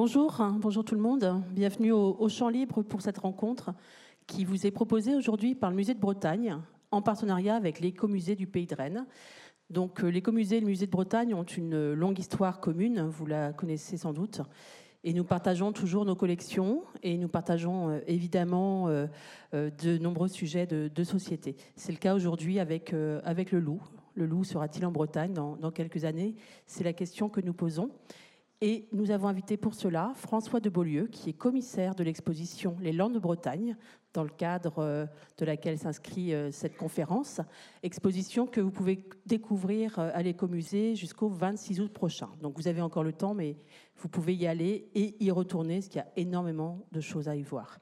Bonjour, bonjour tout le monde. Bienvenue au, Champ Libre pour cette rencontre qui vous est proposée aujourd'hui par le Musée de Bretagne en partenariat avec l'écomusée du Pays de Rennes. Donc euh, l'écomusée et le Musée de Bretagne ont une longue histoire commune, vous la connaissez sans doute. Et nous partageons toujours nos collections et nous partageons euh, évidemment euh, de nombreux sujets de, société. C'est le cas aujourd'hui avec, avec le loup. Le loup sera-t-il en Bretagne dans quelques années? C'est la question que nous posons. Et nous avons invité pour cela François de Beaulieu, qui est commissaire de l'exposition Les Landes de Bretagne, dans le cadre euh, de laquelle s'inscrit euh, cette conférence. Exposition que vous pouvez découvrir euh, à l'écomusée jusqu'au 26 août prochain. Donc vous avez encore le temps, mais vous pouvez y aller et y retourner, parce qu'il y a énormément de choses à y voir.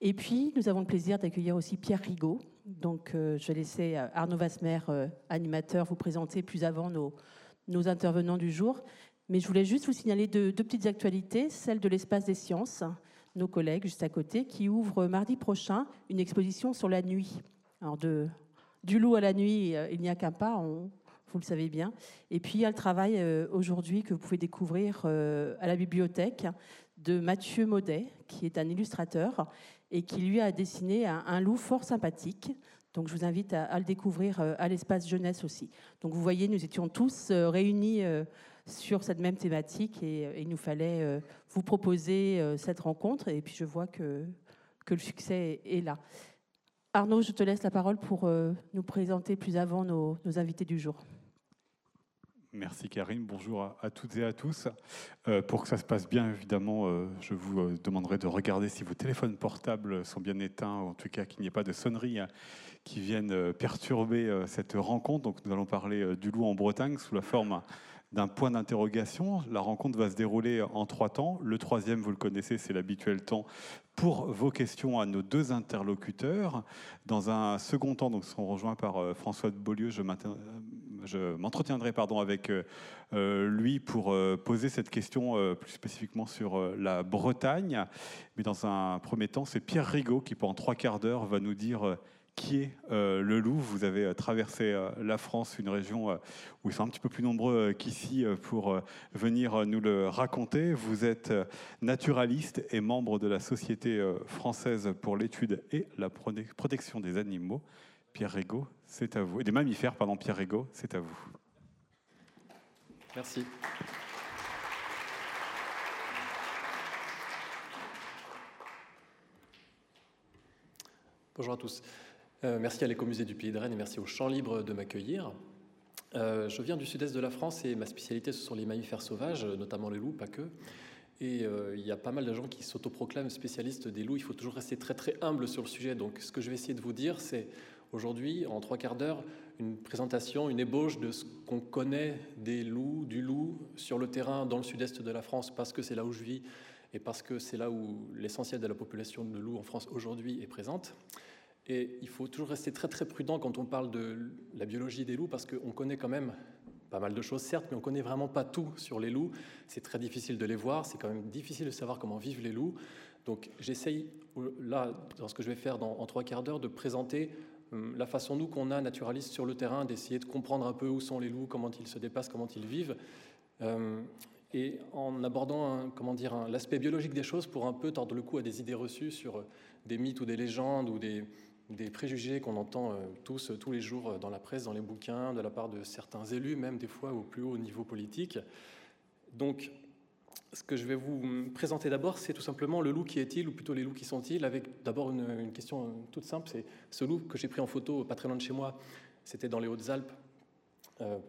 Et puis, nous avons le plaisir d'accueillir aussi Pierre Rigaud. Donc, je vais laisser Arnaud Vasmer, animateur, vous présenter plus avant nos, nos intervenants du jour. Mais je voulais juste vous signaler deux, petites actualités. Celle de l'espace des sciences, nos collègues juste à côté, qui ouvrent mardi prochain une exposition sur la nuit. Alors du loup à la nuit, euh, il n'y a qu'un pas, vous le savez bien. Et puis il y a le travail euh, aujourd'hui que vous pouvez découvrir euh, à la bibliothèque de Mathieu Maudet, qui est un illustrateur et qui lui a dessiné un, loup fort sympathique. Donc je vous invite à le découvrir à l'espace jeunesse aussi. Donc vous voyez, nous étions tous réunis sur cette même thématique et, euh, il nous fallait euh, vous proposer euh, cette rencontre et puis je vois que, que le succès est là. Arnaud, je te laisse la parole pour nous présenter plus avant nos, invités du jour. Merci Karine, bonjour à, toutes et à tous. pour que ça se passe bien, évidemment, je vous demanderai de regarder si vos téléphones portables sont bien éteints, ou en tout cas qu'il n'y ait pas de sonneries hein, qui viennent perturber cette rencontre. Donc nous allons parler du loup en Bretagne sous la forme d'un point d'interrogation. La rencontre va se dérouler en trois temps. Le troisième, vous le connaissez, c'est l'habituel temps pour vos questions à nos deux interlocuteurs. Dans un second temps, donc seront rejoints par euh, François de Beaulieu, je m'entretiendrai pardon avec euh, euh, lui pour poser cette question plus spécifiquement sur la Bretagne. Mais dans un premier temps, c'est Pierre Rigaud qui pendant trois quarts d'heure va nous dire qui est euh, le loup. Vous avez euh, traversé euh, la France, une région où ils sont un petit peu plus nombreux qu'ici pour venir nous le raconter. Vous êtes naturaliste et membre de la Société française pour l'étude et la protection des animaux. Pierre Régaud, c'est à vous. Et des mammifères, pardon, Pierre Régaud, c'est à vous. Merci. Bonjour à tous. Euh, merci à l'écomusée du Pays de Rennes et merci au Champ Libre de m'accueillir. Euh, je viens du sud-est de la France et ma spécialité, ce sont les mammifères sauvages, notamment les loups, pas que. Et euh, il y a pas mal de gens qui s'autoproclament spécialistes des loups. Il faut toujours rester très très humble sur le sujet. Donc ce que je vais essayer de vous dire, c'est aujourd'hui, en trois quarts d'heure, une présentation, une ébauche de ce qu'on connaît des loups, du loup sur le terrain dans le sud-est de la France, parce que c'est là où je vis et parce que c'est là où l'essentiel de la population de loups en France aujourd'hui est présente. Et il faut toujours rester très très prudent quand on parle de la biologie des loups parce qu'on connaît quand même pas mal de choses, certes, mais on connaît vraiment pas tout sur les loups. C'est très difficile de les voir, c'est quand même difficile de savoir comment vivent les loups. Donc j'essaye, là, dans ce que je vais faire en trois quarts d'heure, de présenter hum, la façon, nous, qu'on a, naturalistes sur le terrain, d'essayer de comprendre un peu où sont les loups, comment ils se dépassent, comment ils vivent. Hum, et en abordant comment dire l'aspect biologique des choses pour un peu tordre le cou à des idées reçues sur des mythes ou des légendes ou des, des préjugés qu'on entend euh, tous, tous les jours euh, dans la presse, dans les bouquins, de la part de certains élus, même des fois au plus haut niveau politique. Donc, ce que je vais vous présenter d'abord, c'est tout simplement le loup qui est-il, ou plutôt les loups qui sont-ils, avec d'abord une, question euh, toute simple, c'est ce loup que j'ai pris en photo pas très loin de chez moi, c'était dans les Hautes-Alpes,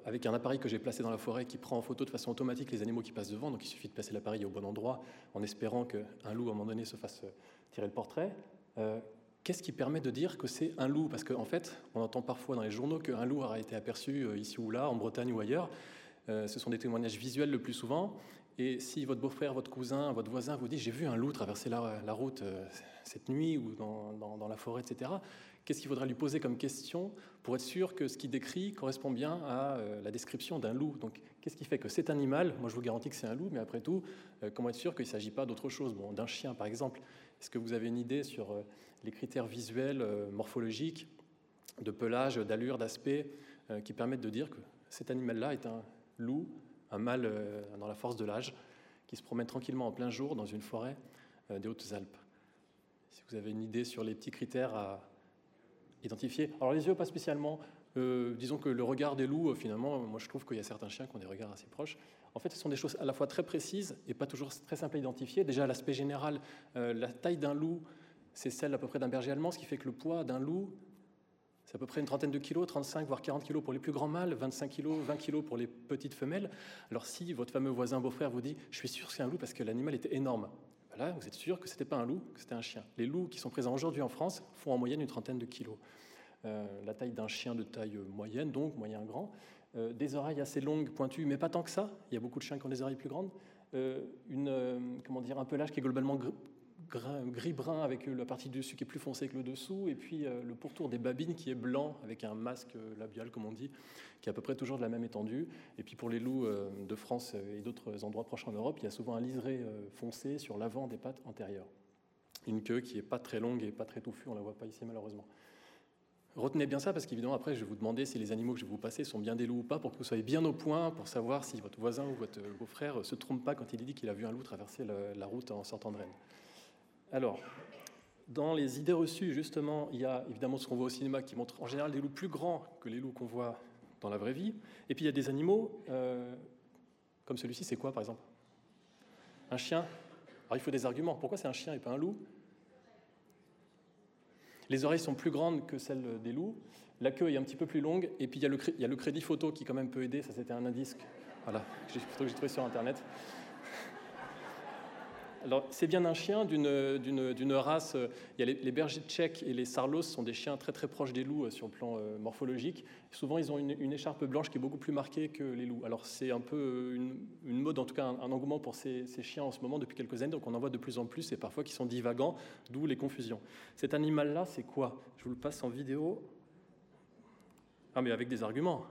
avec un appareil que j'ai placé dans la forêt qui prend en photo de façon automatique les animaux qui passent devant, donc il suffit de placer l'appareil au bon endroit en espérant qu'un loup à un moment donné se fasse tirer le portrait. Qu'est-ce qui permet de dire que c'est un loup? Parce qu'en fait, on entend parfois dans les journaux qu'un loup aura été aperçu euh, ici ou là, en Bretagne ou ailleurs. Euh, ce sont des témoignages visuels le plus souvent. Et si votre beau-frère, votre cousin, votre voisin vous dit j'ai vu un loup traverser la, route euh, cette nuit ou dans, la forêt, etc., qu'est-ce qu'il faudra lui poser comme question pour être sûr que ce qu'il décrit correspond bien à la description d'un loup? Donc, qu'est-ce qui fait que cet animal, moi je vous garantis que c'est un loup, mais après tout, comment être sûr qu'il ne s'agit pas d'autre chose? Bon, D'un chien, par exemple. Est-ce que vous avez une idée sur les critères visuels, euh, morphologiques, de pelage, d'allure, d'aspect, euh, qui permettent de dire que cet animal-là est un loup, un mâle dans la force de l'âge qui se promènent tranquillement en plein jour dans une forêt euh, des Hautes-Alpes. Si vous avez une idée sur les petits critères à identifier. Alors les yeux, pas spécialement. Euh, disons que le regard des loups, finalement, moi je trouve qu'il y a certains chiens qui ont des regards assez proches. En fait, ce sont des choses à la fois très précises et pas toujours très simples à identifier. Déjà, l'aspect général, la taille d'un loup, c'est celle à peu près d'un berger allemand, ce qui fait que le poids d'un loup, c'est à peu près une trentaine de kilos, 35 voire 40 kilos pour les plus grands mâles, 25 kilos, 20 kilos pour les petites femelles. Alors si votre fameux voisin beau-frère vous dit « je suis sûr que c'est un loup parce que l'animal était énorme Là, vous êtes sûr que ce n'était pas un loup, que c'était un chien. Les loups qui sont présents aujourd'hui en France font en moyenne une trentaine de kilos. Euh, la taille d'un chien de taille moyenne, donc moyen-grand. Euh, des oreilles assez longues, pointues, mais pas tant que ça. Il y a beaucoup de chiens qui ont des oreilles plus grandes. Euh, une, comment dire, un pelage qui est globalement gris-brun avec la partie du dessus qui est plus foncée que le dessous, et puis euh, le pourtour des babines qui est blanc avec un masque labial, comme on dit, qui est à peu près toujours de la même étendue. Et puis pour les loups euh, de France et d'autres endroits proches en Europe, il y a souvent un liseré euh, foncé sur l'avant des pattes antérieures. Une queue qui n'est pas très longue et pas très touffue, on ne la voit pas ici malheureusement. Retenez bien ça parce qu'évidemment après je vais vous demander si les animaux que je vais vous passer sont bien des loups ou pas pour que vous soyez bien au point pour savoir si votre voisin ou votre beau-frère se trompe pas quand il dit qu'il a vu un loup traverser la route en sortant de Rennes. Alors, dans les idées reçues, justement, il y a évidemment ce qu'on voit au cinéma qui montre en général des loups plus grands que les loups qu'on voit dans la vraie vie. Et puis il y a des animaux, euh, comme celui-ci, c'est quoi par exemple? Un chien? Alors il faut des arguments. Pourquoi c'est un chien et pas un loup? Les oreilles sont plus grandes que celles des loups. La queue est un petit peu plus longue. Et puis il y a le, crédit photo qui quand même peut aider. Ça, c'était un indice voilà, que j'ai trouvé sur Internet. Alors, c'est bien un chien d'une race. Euh, il y a les, bergers tchèques et les sarlos sont des chiens très très proches des loups euh, sur le plan euh, morphologique. Souvent, ils ont une, écharpe blanche qui est beaucoup plus marquée que les loups. Alors, c'est un peu une, mode, en tout cas un, engouement pour ces, chiens en ce moment depuis quelques années. Donc, on en voit de plus en plus et parfois qui sont divagants, d'où les confusions. Cet animal-là, c'est quoi? Je vous le passe en vidéo. Ah, mais avec des arguments.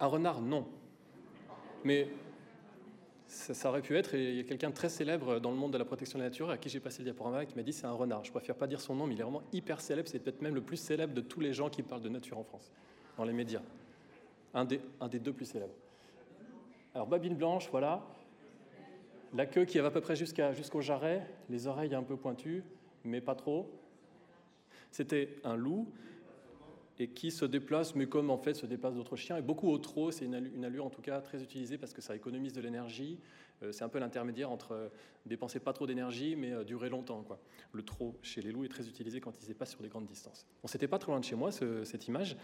Un renard, non mais ça, aurait pu être, il y a quelqu'un de très célèbre dans le monde de la protection de la nature à qui j'ai passé le diaporama qui m'a dit c'est un renard. Je préfère pas dire son nom, mais il est vraiment hyper célèbre, c'est peut-être même le plus célèbre de tous les gens qui parlent de nature en France, dans les médias. Un des, un des deux plus célèbres. Alors, babine blanche, voilà. La queue qui va à peu près jusqu'au jarret, les oreilles un peu pointues, mais pas trop. C'était un loup et qui se déplace, mais comme en fait se déplacent d'autres chiens, et beaucoup au trot, c'est une, allure en tout cas très utilisée parce que ça économise de l'énergie. Euh, c'est un peu l'intermédiaire entre euh, dépenser pas trop d'énergie, mais euh, durer longtemps. Le trot chez les loups est très utilisé quand ils pas sur des grandes distances. Bon, c'était pas trop loin de chez moi cette image,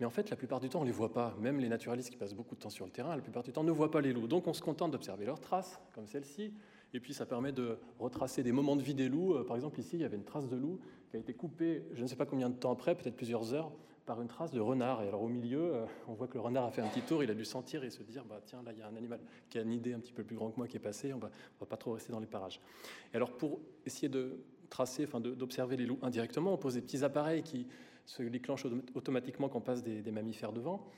mais en fait la plupart du temps on les voit pas. Même les naturalistes qui passent beaucoup de temps sur le terrain, la plupart du temps ne voient pas les loups. Donc on se contente d'observer leurs traces, comme celle-ci. Et puis ça permet de retracer des moments de vie des loups. Par exemple, ici, il y avait une trace de loup qui a été coupée, je ne sais pas combien de temps après, peut-être plusieurs heures, par une trace de renard. Et alors au milieu, euh, on voit que le renard a fait un petit tour, il a dû sentir et se dire, bah, tiens, là, il y a un animal qui a une idée un petit peu plus grande que moi qui est passé, on va, va pas trop rester dans les parages. Et alors pour essayer de tracer, enfin d'observer les loups indirectement, on pose des petits appareils qui se déclenchent automatiquement quand on passe des, mammifères devant.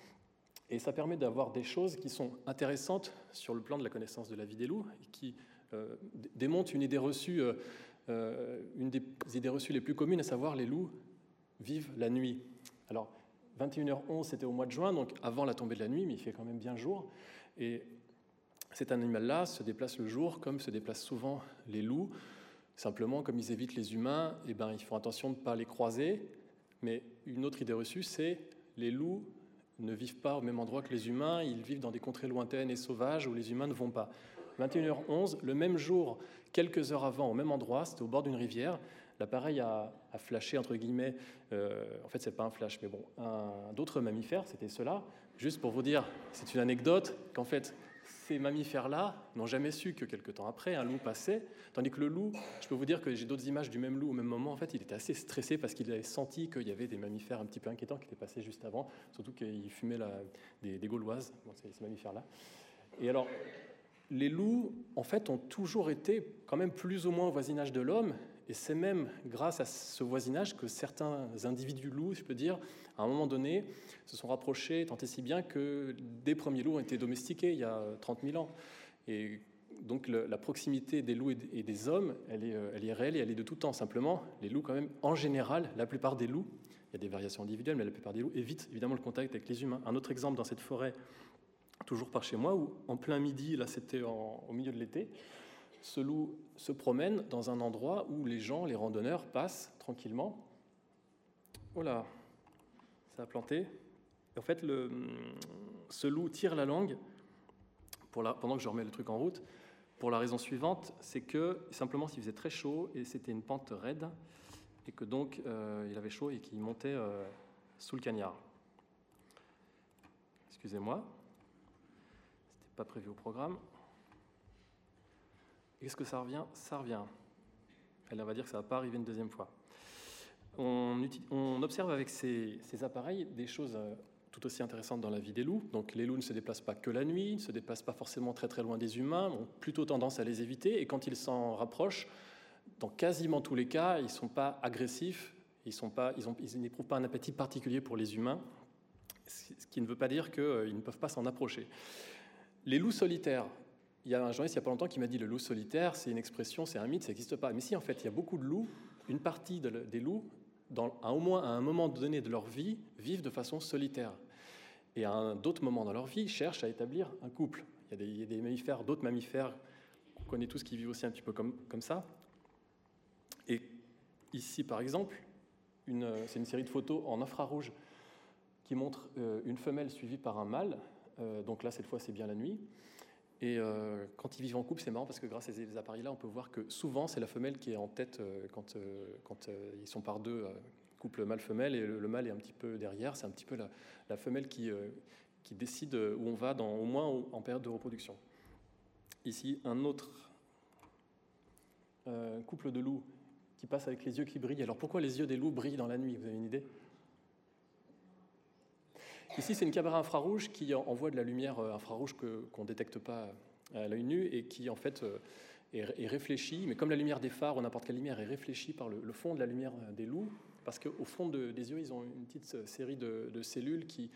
Et ça permet d'avoir des choses qui sont intéressantes sur le plan de la connaissance de la vie des loups, et qui euh, démontrent une idée reçue, euh, une des idées reçues les plus communes, à savoir les loups vivent la nuit. Alors, 21h11, c'était au mois de juin, donc avant la tombée de la nuit, mais il fait quand même bien jour. Et cet animal-là se déplace le jour, comme se déplacent souvent les loups. Simplement, comme ils évitent les humains, eh ben, ils font attention de ne pas les croiser. Mais une autre idée reçue, c'est les loups ne vivent pas au même endroit que les humains, ils vivent dans des contrées lointaines et sauvages où les humains ne vont pas. 21h11, le même jour, quelques heures avant, au même endroit, c'était au bord d'une rivière, L'appareil a, flashé, entre guillemets, euh, en fait, c'est pas un flash, mais bon, d'autres mammifères, c'était cela. Juste pour vous dire, c'est une anecdote, qu'en fait, ces mammifères-là n'ont jamais su que quelques temps après, un loup passait, tandis que le loup, je peux vous dire que j'ai d'autres images du même loup au même moment, en fait, il était assez stressé parce qu'il avait senti qu'il y avait des mammifères un petit peu inquiétants qui étaient passés juste avant, surtout qu'il fumait des, gauloises, ces, ces mammifères-là. Et alors, les loups, en fait, ont toujours été quand même plus ou moins au voisinage de l'homme, et c'est même grâce à ce voisinage que certains individus loups, je peux dire, à un moment donné, se sont rapprochés, tant et si bien que des premiers loups ont été domestiqués il y a 30 000 ans. Et donc la proximité des loups et des hommes, elle est, euh, elle est réelle et elle est de tout temps. Simplement, les loups, quand même, en général, la plupart des loups Il y a des variations individuelles, mais la plupart des loups évitent évidemment le contact avec les humains. Un autre exemple dans cette forêt, toujours par chez moi, où en plein midi, là c'était au milieu de l'été, ce loup se promène dans un endroit où les gens, les randonneurs, passent tranquillement. Oh là, ça a planté. en fait, le, ce loup tire la langue pendant que je remets le truc en route. Pour la raison suivante, c'est que simplement s'il faisait très chaud et c'était une pente raide, et que donc euh, il avait chaud et qu'il montait euh, sous le cagnard. Excusez-moi, c'était pas prévu au programme. Qu'est-ce que ça revient? Ça revient. Elle va dire que ça ne va pas arriver une deuxième fois. On, observe avec ces, appareils des choses euh, tout aussi intéressantes dans la vie des loups. Donc les loups ne se déplacent pas que la nuit, ne se déplacent pas forcément très très loin des humains, ont plutôt tendance à les éviter. Et quand ils s'en rapprochent, dans quasiment tous les cas, ils ne sont pas agressifs, ils n'éprouvent pas, pas un appétit particulier pour les humains, ce qui ne veut pas dire qu'ils ne peuvent pas s'en approcher. Les loups solitaires, il y a un journaliste il n'y a pas longtemps qui m'a dit le loup solitaire, c'est une expression, c'est un mythe, ça n'existe pas. Mais si, en fait, il y a beaucoup de loups, une partie des loups, à au moins à un moment donné de leur vie, vivent de façon solitaire. Et à d'autres moments dans leur vie, cherchent à établir un couple. Il y a des, mammifères, d'autres mammifères qu'on connaît tous qui vivent aussi un petit peu comme, comme ça. Et ici, par exemple, c'est une série de photos en infrarouge qui montre euh, une femelle suivie par un mâle. Euh, donc là, cette fois, c'est bien la nuit. Et euh, quand ils vivent en couple, c'est marrant parce que grâce à ces appareils-là, on peut voir que souvent c'est la femelle qui est en tête euh, quand, euh, quand ils sont par deux, couple mâle-femelle, et le, mâle est un petit peu derrière. C'est un petit peu la, la femelle qui, qui décide où on va, dans, au moins en période de reproduction. Ici, un autre couple de loups qui passe avec les yeux qui brillent. Alors pourquoi les yeux des loups brillent dans la nuit? Vous avez une idée? Ici, c'est une caméra infrarouge qui envoie de la lumière euh, infrarouge qu'on ne détecte pas à l'œil nu et qui, en fait, euh, est, réfléchie. Mais comme la lumière des phares ou n'importe quelle lumière est réfléchie par le, fond de la lumière euh, des loups, parce qu'au fond des yeux, ils ont une petite série de, cellules qui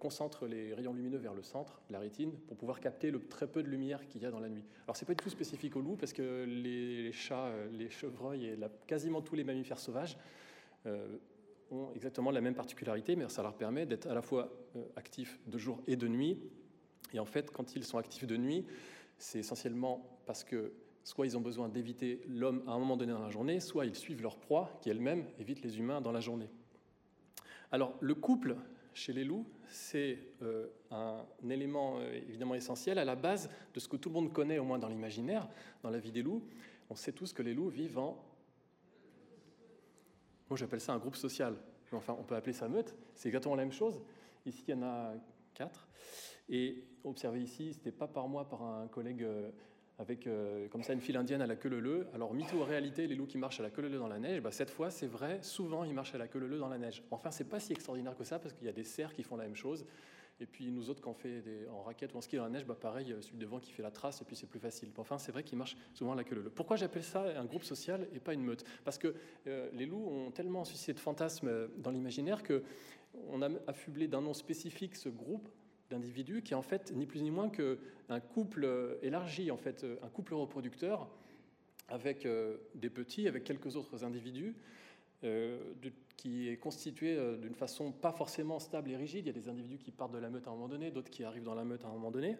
concentrent les rayons lumineux vers le centre, la rétine, pour pouvoir capter le très peu de lumière qu'il y a dans la nuit. Alors, c'est pas du tout spécifique aux loups, parce que les, chats, les chevreuils et quasiment tous les mammifères sauvages ont exactement la même particularité, mais ça leur permet d'être à la fois euh, actifs de jour et de nuit. Et en fait, quand ils sont actifs de nuit, c'est essentiellement parce que soit ils ont besoin d'éviter l'homme à un moment donné dans la journée, soit ils suivent leur proie, qui elle-même évite les humains dans la journée. Alors, le couple chez les loups, c'est euh, un élément euh, évidemment essentiel à la base de ce que tout le monde connaît, au moins dans l'imaginaire, dans la vie des loups. On sait tous que les loups vivent en moi, j'appelle ça un groupe social. Enfin, on peut appeler ça meute. C'est exactement la même chose. Ici, il y en a quatre. Et observez ici, c'était pas par moi, par un collègue euh, avec euh, comme ça une file indienne à la queue leu Alors, mytho ou réalité, les loups qui marchent à la queue leu dans la neige, bah, cette fois, c'est vrai, souvent, ils marchent à la queue leu dans la neige. Enfin, c'est pas si extraordinaire que ça, parce qu'il y a des cerfs qui font la même chose. Et puis nous autres, quand on fait des, en raquette ou en ski dans la neige, bah pareil, celui devant qui fait la trace, et puis c'est plus facile. Enfin, c'est vrai qu'il marche souvent la queue leu. Pourquoi j'appelle ça un groupe social et pas une meute? Parce que euh, les loups ont tellement suscité de fantasmes dans l'imaginaire que on a affublé d'un nom spécifique ce groupe d'individus qui est en fait ni plus ni moins qu'un couple élargi, en fait, un couple reproducteur avec euh, des petits, avec quelques autres individus. Euh, qui est constitué euh, d'une façon pas forcément stable et rigide. Il y a des individus qui partent de la meute à un moment donné, d'autres qui arrivent dans la meute à un moment donné.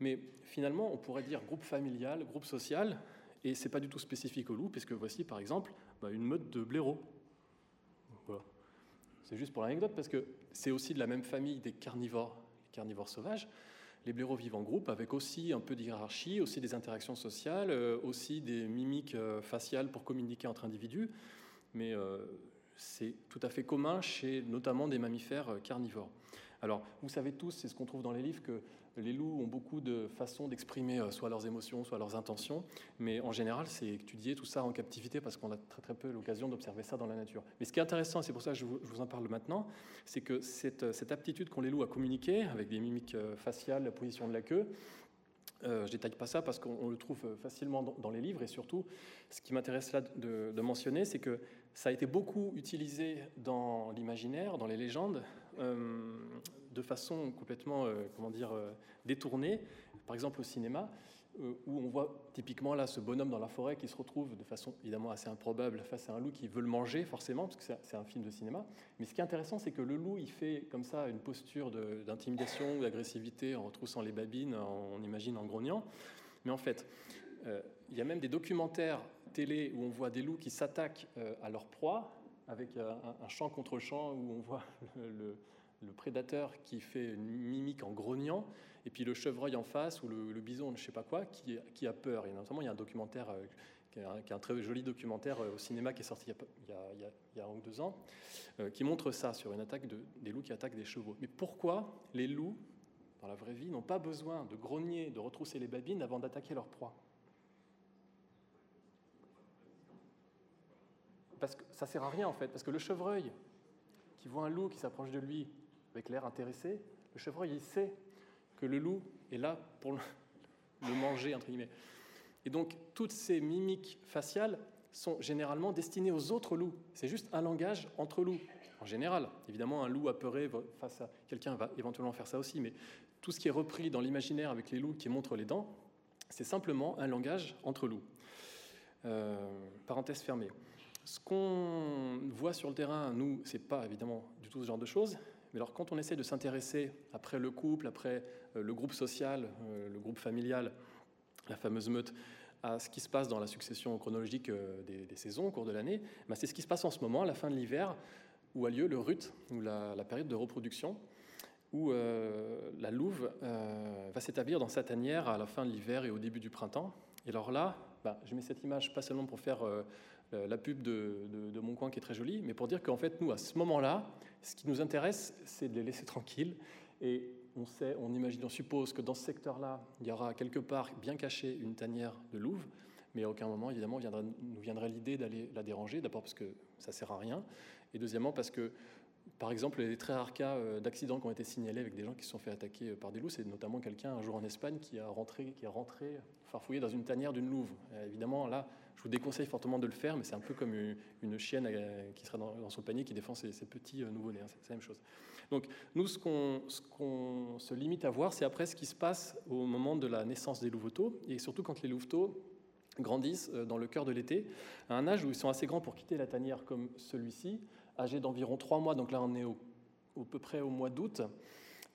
Mais finalement, on pourrait dire groupe familial, groupe social, et c'est pas du tout spécifique au loup, puisque voici par exemple bah, une meute de blaireaux. C'est juste pour l'anecdote, parce que c'est aussi de la même famille des carnivores, les carnivores sauvages. Les blaireaux vivent en groupe avec aussi un peu d'hierarchie, aussi des interactions sociales, euh, aussi des mimiques faciales pour communiquer entre individus mais euh, c'est tout à fait commun chez notamment des mammifères euh, carnivores. Alors, vous savez tous, c'est ce qu'on trouve dans les livres, que les loups ont beaucoup de façons d'exprimer euh, soit leurs émotions, soit leurs intentions, mais en général, c'est étudier tout ça en captivité parce qu'on a très très peu l'occasion d'observer ça dans la nature. Mais ce qui est intéressant, c'est pour ça que je vous, en parle maintenant, c'est que cette, cette aptitude qu'ont les loups à communiquer avec des mimiques faciales, la position de la queue, euh, je détaille pas ça parce qu'on le trouve facilement dans, les livres et surtout, ce qui m'intéresse là de, mentionner, c'est que ça a été beaucoup utilisé dans l'imaginaire, dans les légendes, euh, de façon complètement, euh, comment dire, détournée. Par exemple, au cinéma, euh, où on voit typiquement là ce bonhomme dans la forêt qui se retrouve de façon évidemment assez improbable face à un loup qui veut le manger forcément, parce que c'est un film de cinéma. Mais ce qui est intéressant, c'est que le loup, il fait comme ça une posture d'intimidation ou d'agressivité en retroussant les babines, on imagine en grognant. Mais en fait, euh, il y a même des documentaires télé où on voit des loups qui s'attaquent euh, à leur proie, avec un, un, champ contre champ où on voit le le prédateur qui fait une mimique en grognant, et puis le chevreuil en face ou le, bison, je ne sais pas quoi, qui, a peur. Et notamment, il y a un documentaire, euh, qui, est un, très joli documentaire euh, au cinéma qui est sorti il y a, un ou deux ans, euh, qui montre ça sur une attaque de, des loups qui attaquent des chevaux. Mais pourquoi les loups, dans la vraie vie, n'ont pas besoin de grogner, de retrousser les babines avant d'attaquer leur proie? Parce que ça sert à rien en fait, parce que le chevreuil qui voit un loup qui s'approche de lui avec l'air intéressé, le chevreuil, il sait que le loup est là pour le, manger, entre guillemets. Et donc, toutes ces mimiques faciales sont généralement destinées aux autres loups. C'est juste un langage entre loups. En général, évidemment, un loup apeuré face à quelqu'un va éventuellement faire ça aussi, mais tout ce qui est repris dans l'imaginaire avec les loups qui montrent les dents, c'est simplement un langage entre loups. Euh, parenthèse fermée. Ce qu'on voit sur le terrain, nous, c'est pas évidemment du tout ce genre de choses, mais alors quand on essaie de s'intéresser, après le couple, après euh, le groupe social, euh, le groupe familial, la fameuse meute, à ce qui se passe dans la succession chronologique euh, des, saisons au cours de l'année, ben, c'est ce qui se passe en ce moment, à la fin de l'hiver, où a lieu le rut, ou la, période de reproduction, où la louve va s'établir dans sa tanière à la fin de l'hiver et au début du printemps. Et alors là, ben, je mets cette image pas seulement pour faire la pub de, Mon Coin qui est très jolie, mais pour dire qu'en fait, nous, à ce moment-là, ce qui nous intéresse, c'est de les laisser tranquilles. Et on sait, on imagine, on suppose que dans ce secteur-là, il y aura quelque part bien caché une tanière de louve, mais à aucun moment, évidemment, nous viendrait l'idée d'aller la déranger. D'abord parce que ça sert à rien, et deuxièmement parce que par exemple, les très rares cas euh, d'accidents qui ont été signalés avec des gens qui se sont fait attaquer euh, par des loups, c'est notamment quelqu'un un jour en Espagne qui a rentré, qui est rentré farfouillé dans une tanière d'une louve. évidemment, là, je vous déconseille fortement de le faire, mais c'est un peu comme une, chienne euh, qui serait dans, son panier qui défend ses, petits nouveau-nés. Hein, c'est la même chose. Donc, nous, ce qu'on se limite à voir, c'est après ce qui se passe au moment de la naissance des louveteaux, et surtout quand les louveteaux grandissent dans le cœur de l'été, à un âge où ils sont assez grands pour quitter la tanière comme celui-ci, âgés d'environ 3 mois, donc là on est au, peu près au mois d'août,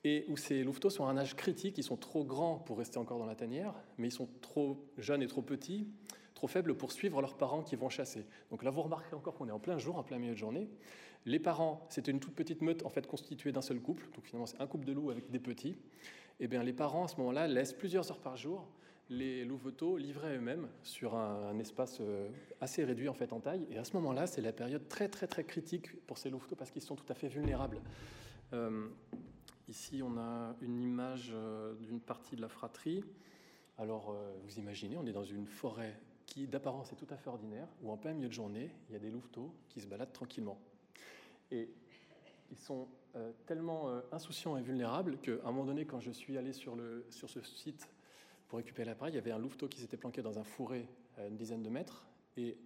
et où ces louveteaux sont à un âge critique, ils sont trop grands pour rester encore dans la tanière, mais ils sont trop jeunes et trop petits, trop faibles pour suivre leurs parents qui vont chasser. Donc là vous remarquez encore qu'on est en plein jour, en plein milieu de journée. Les parents, c'était une toute petite meute en fait constituée d'un seul couple, donc finalement c'est un couple de loups avec des petits. Et eh bien les parents à ce moment-là laissent plusieurs heures par jour les louveteaux livrés eux-mêmes sur un, espace euh, assez réduit en fait en taille. Et à ce moment-là, c'est la période très très très critique pour ces louveteaux parce qu'ils sont tout à fait vulnérables. Euh, ici, on a une image euh, d'une partie de la fratrie. Alors, vous imaginez, on est dans une forêt d'apparence, est tout à fait ordinaire, où en plein milieu de journée, il y a des louveteaux qui se baladent tranquillement. Et ils sont tellement insouciants et vulnérables qu'à un moment donné, quand je suis allé sur, le, sur ce site pour récupérer l'appareil, il y avait un louveteau qui s'était planqué dans un fourré à une dizaine de mètres, et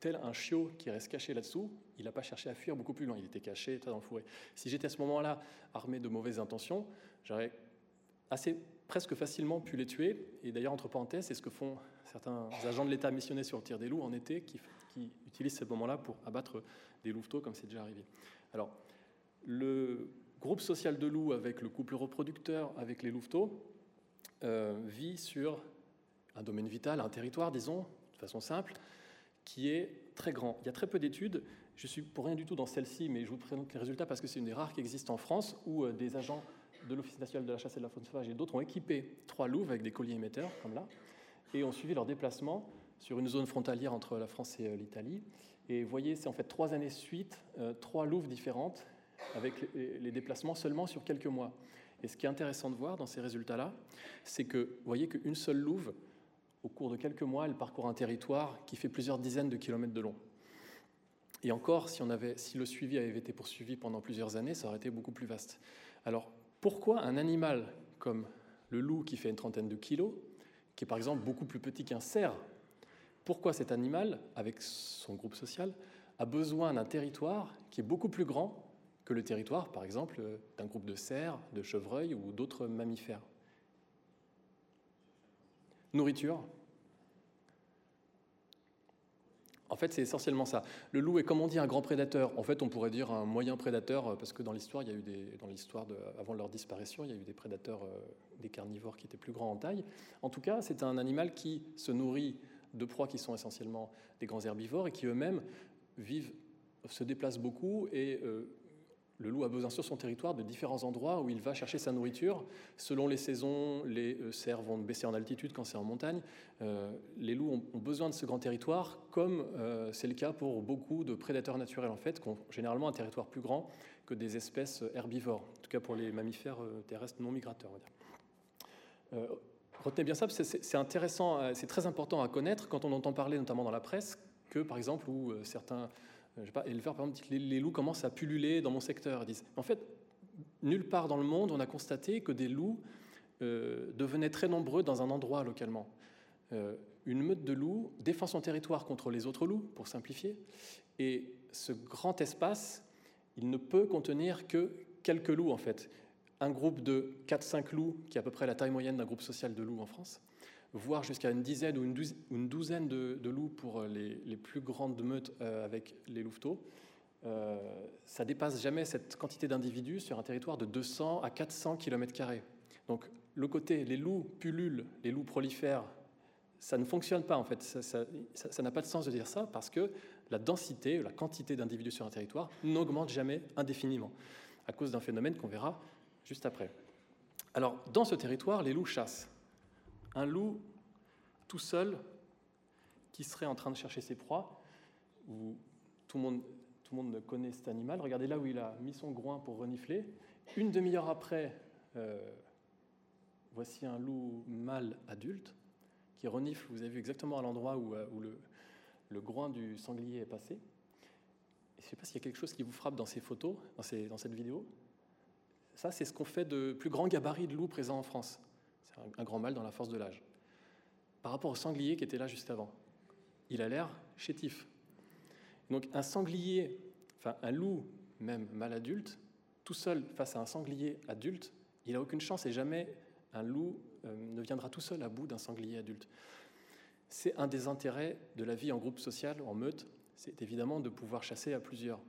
tel un chiot qui reste caché là-dessous, il n'a pas cherché à fuir beaucoup plus loin, il était caché dans le fourré. Si j'étais à ce moment-là armé de mauvaises intentions, j'aurais assez presque facilement pu les tuer. Et d'ailleurs, entre parenthèses, c'est ce que font certains agents de l'État missionnés sur le tir des loups en été, qui, utilisent ce moment-là pour abattre des louveteaux, comme c'est déjà arrivé. Alors, le groupe social de loups avec le couple reproducteur, avec les louveteaux, euh, vit sur un domaine vital, un territoire, disons, de façon simple, qui est très grand. Il y a très peu d'études. Je suis pour rien du tout dans celle-ci, mais je vous présente les résultats parce que c'est une des rares qui existent en France où euh, des agents de l'Office national de la chasse et de la faune sauvage et d'autres ont équipé trois louves avec des colliers émetteurs, comme là, et ont suivi leur déplacement sur une zone frontalière entre la France et euh, l'Italie. Et vous voyez, c'est en fait trois années suite, trois louves différentes, avec les déplacements seulement sur quelques mois. Et ce qui est intéressant de voir dans ces résultats-là, c'est que vous voyez qu'une seule louve, au cours de quelques mois, elle parcourt un territoire qui fait plusieurs dizaines de kilomètres de long. Et encore, si, on avait, si le suivi avait été poursuivi pendant plusieurs années, ça aurait été beaucoup plus vaste. Alors, pourquoi un animal comme le loup qui fait une trentaine de kilos, qui est par exemple beaucoup plus petit qu'un cerf, pourquoi cet animal, avec son groupe social, a besoin d'un territoire qui est beaucoup plus grand que le territoire, par exemple, d'un groupe de cerfs, de chevreuils ou d'autres mammifères? nourriture? En fait, c'est essentiellement ça. Le loup est, comme on dit, un grand prédateur. En fait, on pourrait dire un moyen prédateur, parce que dans l'histoire, il y a eu des, dans l'histoire avant leur disparition, il y a eu des prédateurs, euh, des carnivores qui étaient plus grands en taille. En tout cas, c'est un animal qui se nourrit de proies qui sont essentiellement des grands herbivores et qui eux-mêmes vivent, se déplacent beaucoup et euh, le loup a besoin sur son territoire de différents endroits où il va chercher sa nourriture. Selon les saisons, les euh, cerfs vont baisser en altitude quand c'est en montagne. Euh, les loups ont, besoin de ce grand territoire, comme euh, c'est le cas pour beaucoup de prédateurs naturels, en fait, qui ont généralement un territoire plus grand que des espèces herbivores, en tout cas pour les mammifères terrestres non migrateurs. retenez bien ça, c'est intéressant, c'est très important à connaître quand on entend parler, notamment dans la presse, que par exemple, où certains je sais pas, éleveurs, par exemple, les, loups commencent à pulluler dans mon secteur. Disent, en fait, nulle part dans le monde, on a constaté que des loups euh, devenaient très nombreux dans un endroit localement. Euh, une meute de loups défend son territoire contre les autres loups, pour simplifier, et ce grand espace, il ne peut contenir que quelques loups, en fait. Un groupe de 4-5 loups, qui est à peu près la taille moyenne d'un groupe social de loups en France, voire jusqu'à une dizaine ou une douzaine, de, loups pour les, plus grandes meutes euh, avec les louveteaux. Euh, ça dépasse jamais cette quantité d'individus sur un territoire de 200 à 400 km. Donc le côté les loups pullulent, les loups prolifèrent, ça ne fonctionne pas en fait. Ça n'a pas de sens de dire ça parce que la densité, la quantité d'individus sur un territoire n'augmente jamais indéfiniment à cause d'un phénomène qu'on verra juste après. Alors dans ce territoire, les loups chassent un loup tout seul qui serait en train de chercher ses proies, tout le monde, tout le monde connaît cet animal. Regardez là où il a mis son groin pour renifler. Une demi-heure après, euh, voici un loup mâle adulte qui renifle, vous avez vu exactement à l'endroit où, euh, le, groin du sanglier est passé. je ne sais pas s'il y a quelque chose qui vous frappe dans ces photos, dans, dans cette vidéo. Ça, c'est ce qu'on fait de plus grand gabarit de loups présents en France un grand mâle dans la force de l'âge. Par rapport au sanglier qui était là juste avant, il a l'air chétif. Donc un sanglier, enfin un loup, même mâle adulte, tout seul face à un sanglier adulte, il n'a aucune chance et jamais un loup euh, ne viendra tout seul à bout d'un sanglier adulte. C'est un des intérêts de la vie en groupe social, en meute, c'est évidemment de pouvoir chasser à plusieurs.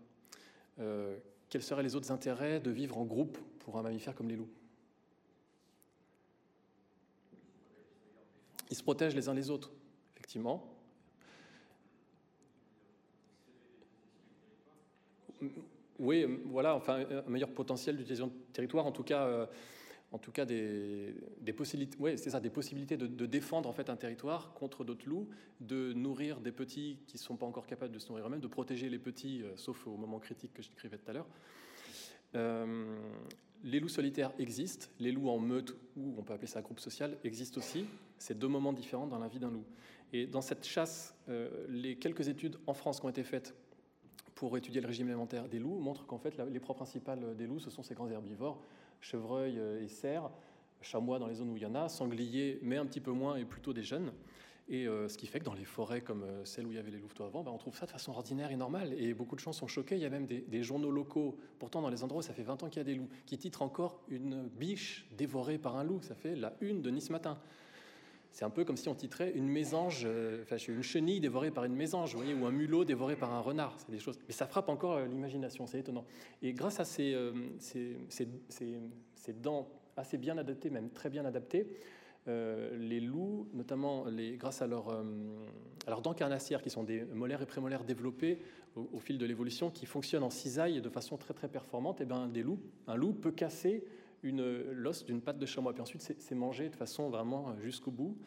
Euh, quels seraient les autres intérêts de vivre en groupe pour un mammifère comme les loups? Ils se protègent les uns les autres, effectivement. Oui, voilà, enfin, un meilleur potentiel d'utilisation de territoire, en tout cas, euh, en tout cas des, possibilités, ouais, c'est ça, des possibilités de, défendre en fait un territoire contre d'autres loups, de nourrir des petits qui ne sont pas encore capables de se nourrir eux-mêmes, de protéger les petits, euh, sauf au moment critique que je décrivais tout à l'heure. Euh, les loups solitaires existent, les loups en meute, ou on peut appeler ça groupe social, existent aussi. C'est deux moments différents dans la vie d'un loup. Et dans cette chasse, euh, les quelques études en France qui ont été faites pour étudier le régime alimentaire des loups montrent qu'en fait, les proies principales des loups, ce sont ces grands herbivores, chevreuils euh, et cerfs, chamois dans les zones où il y en a, sangliers, mais un petit peu moins et plutôt des jeunes. Et euh, ce qui fait que dans les forêts comme euh, celle où il y avait les louveteaux avant, ben, on trouve ça de façon ordinaire et normale. Et beaucoup de gens sont choqués. Il y a même des, journaux locaux, pourtant dans les endroits où ça fait 20 ans qu'il y a des loups, qui titrent encore une biche dévorée par un loup. Ça fait la une de Nice Matin. C'est un peu comme si on titrait une mésange, euh, enfin une chenille dévorée par une mésange, vous voyez, ou un mulot dévoré par un renard. C'est des choses, mais ça frappe encore l'imagination, c'est étonnant. Et grâce à ces, dents assez bien adaptées, même très bien adaptées, les loups, notamment les, grâce à, leur, euh, leurs dents carnassières, qui sont des molaires et prémolaires développés au, fil de l'évolution, qui fonctionnent en cisaille de façon très très performante, et eh ben, des loups, un loup peut casser l'os d'une patte de chamois. Puis ensuite, c'est mangé de façon vraiment jusqu'au bout.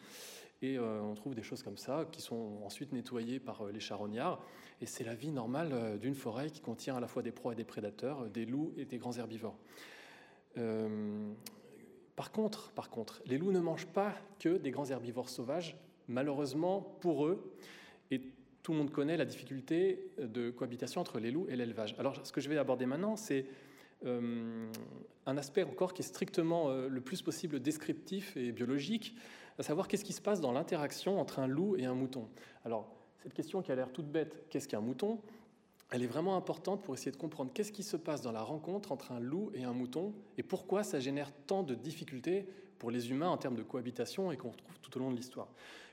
Et euh, on trouve des choses comme ça qui sont ensuite nettoyées par les charognards. Et c'est la vie normale d'une forêt qui contient à la fois des proies et des prédateurs, des loups et des grands herbivores. Par contre, les loups ne mangent pas que des grands herbivores sauvages. Malheureusement, pour eux, et tout le monde connaît la difficulté de cohabitation entre les loups et l'élevage. Alors, ce que je vais aborder maintenant, c'est euh, un aspect encore qui est strictement euh, le plus possible descriptif et biologique, à savoir qu'est-ce qui se passe dans l'interaction entre un loup et un mouton. Alors, cette question qui a l'air toute bête, qu'est-ce qu'un mouton? Elle est vraiment importante pour essayer de comprendre qu'est-ce qui se passe dans la rencontre entre un loup et un mouton et pourquoi ça génère tant de difficultés pour les humains en termes de cohabitation et qu'on retrouve tout au long de l'histoire.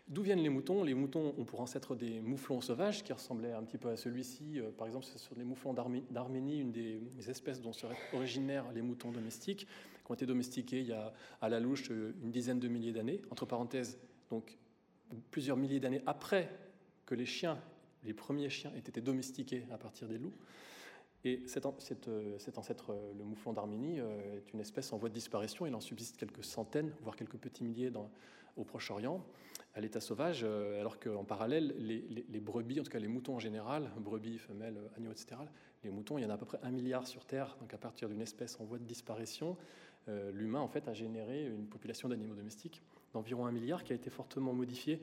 D'où viennent les moutons? Les moutons ont pour ancêtre des mouflons sauvages qui ressemblaient un petit peu à celui-ci. Euh, par exemple, ce sont les mouflons d'Arménie, une des espèces dont seraient originaires les moutons domestiques, qui ont été domestiqués il y a à la louche euh, une dizaine de milliers d'années. Entre parenthèses, donc plusieurs milliers d'années après que les chiens, les premiers chiens, aient été domestiqués à partir des loups. Et cet, euh, ancêtre, le mouflon d'Arménie, est une espèce en voie de disparition. Il en subsiste quelques centaines, voire quelques petits milliers dans, au Proche-Orient à l'état sauvage, euh, alors qu'en parallèle, les, brebis, en tout cas les moutons en général, brebis, femelles, agneaux, etc., les moutons, il y en a à peu près un milliard sur Terre, donc à partir d'une espèce en voie de disparition, euh, l'humain en fait a généré une population d'animaux domestiques d'environ un milliard qui a été fortement modifiée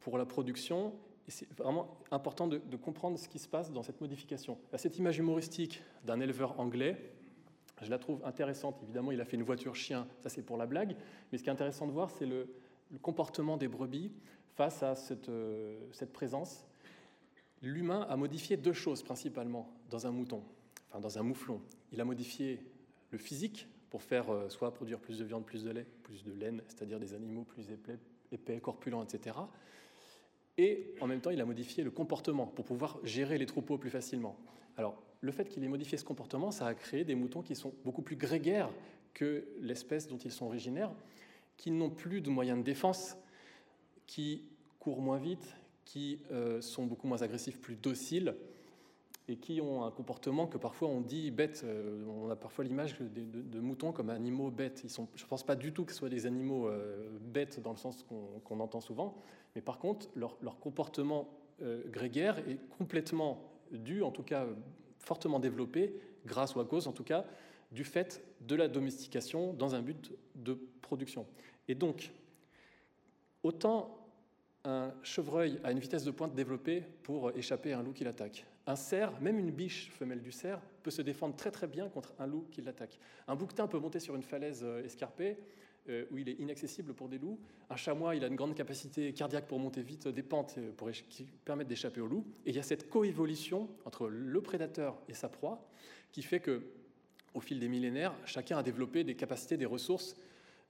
pour la production. Et c'est vraiment important de, comprendre ce qui se passe dans cette modification. Cette image humoristique d'un éleveur anglais, je la trouve intéressante. Évidemment, il a fait une voiture chien, ça c'est pour la blague. Mais ce qui est intéressant de voir, c'est le, comportement des brebis face à euh, cette, présence. L'humain a modifié deux choses principalement dans un mouton, enfin dans un mouflon. Il a modifié le physique pour faire euh, soit produire plus de viande, plus de lait, plus de laine, c'est-à-dire des animaux plus épais, corpulents, etc. Et en même temps, il a modifié le comportement pour pouvoir gérer les troupeaux plus facilement. Alors, le fait qu'il ait modifié ce comportement, ça a créé des moutons qui sont beaucoup plus grégaires que l'espèce dont ils sont originaires qui n'ont plus de moyens de défense, qui courent moins vite, qui euh, sont beaucoup moins agressifs, plus dociles, et qui ont un comportement que parfois on dit bête. Euh, on a parfois l'image de, moutons comme animaux bêtes. Je ne pense pas du tout que ce soient des animaux euh, bêtes dans le sens qu'on entend souvent, mais par contre, leur, comportement grégaire est complètement dû, en tout cas fortement développé, grâce ou à cause en tout cas, du fait de la domestication dans un but de production. Et donc, autant un chevreuil a une vitesse de pointe développée pour échapper à un loup qui l'attaque. Un cerf, même une biche femelle du cerf, peut se défendre très très bien contre un loup qui l'attaque. Un bouquetin peut monter sur une falaise euh, escarpée euh, où il est inaccessible pour des loups. Un chamois, il a une grande capacité cardiaque pour monter vite des pentes euh, pour qui permettent d'échapper au loup. Et il y a cette coévolution entre le prédateur et sa proie qui fait que au fil des millénaires, chacun a développé des capacités, des ressources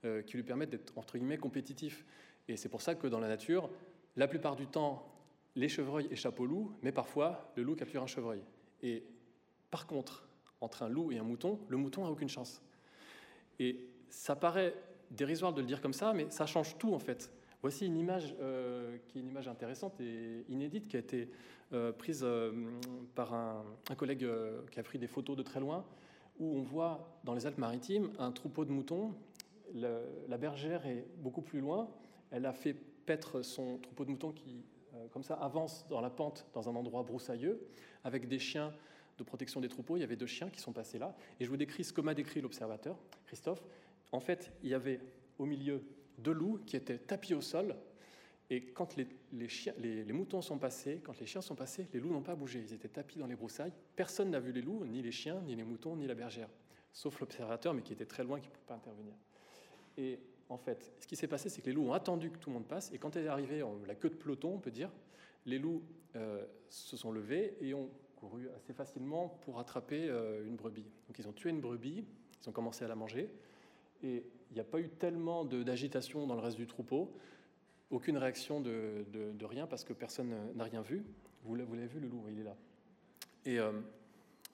euh, qui lui permettent d'être entre guillemets compétitif. Et c'est pour ça que dans la nature, la plupart du temps, les chevreuils échappent au loup, mais parfois le loup capture un chevreuil. Et par contre, entre un loup et un mouton, le mouton n'a aucune chance. Et ça paraît dérisoire de le dire comme ça, mais ça change tout en fait. Voici une image euh, qui est une image intéressante et inédite qui a été euh, prise par un, collègue qui a pris des photos de très loin où on voit dans les Alpes-Maritimes un troupeau de moutons. la bergère est beaucoup plus loin. Elle a fait paître son troupeau de moutons qui, euh, comme ça, avance dans la pente dans un endroit broussailleux, avec des chiens de protection des troupeaux. Il y avait deux chiens qui sont passés là. Et je vous décris ce que m'a décrit l'observateur, Christophe. En fait, il y avait au milieu deux loups qui étaient tapis au sol, et quand les, moutons sont passés, quand les chiens sont passés, les loups n'ont pas bougé. Ils étaient tapis dans les broussailles. Personne n'a vu les loups, ni les chiens, ni les moutons, ni la bergère, sauf l'observateur, mais qui était très loin, qui ne pouvait pas intervenir. Et en fait, ce qui s'est passé, c'est que les loups ont attendu que tout le monde passe, et quand elle est arrivée la queue de peloton, on peut dire, les loups euh, se sont levés et ont couru assez facilement pour attraper euh, une brebis. Donc ils ont tué une brebis, ils ont commencé à la manger, et il n'y a pas eu tellement d'agitation dans le reste du troupeau aucune réaction de, rien parce que personne n'a rien vu. Vous l'avez vu, le loup, il est là. Et euh,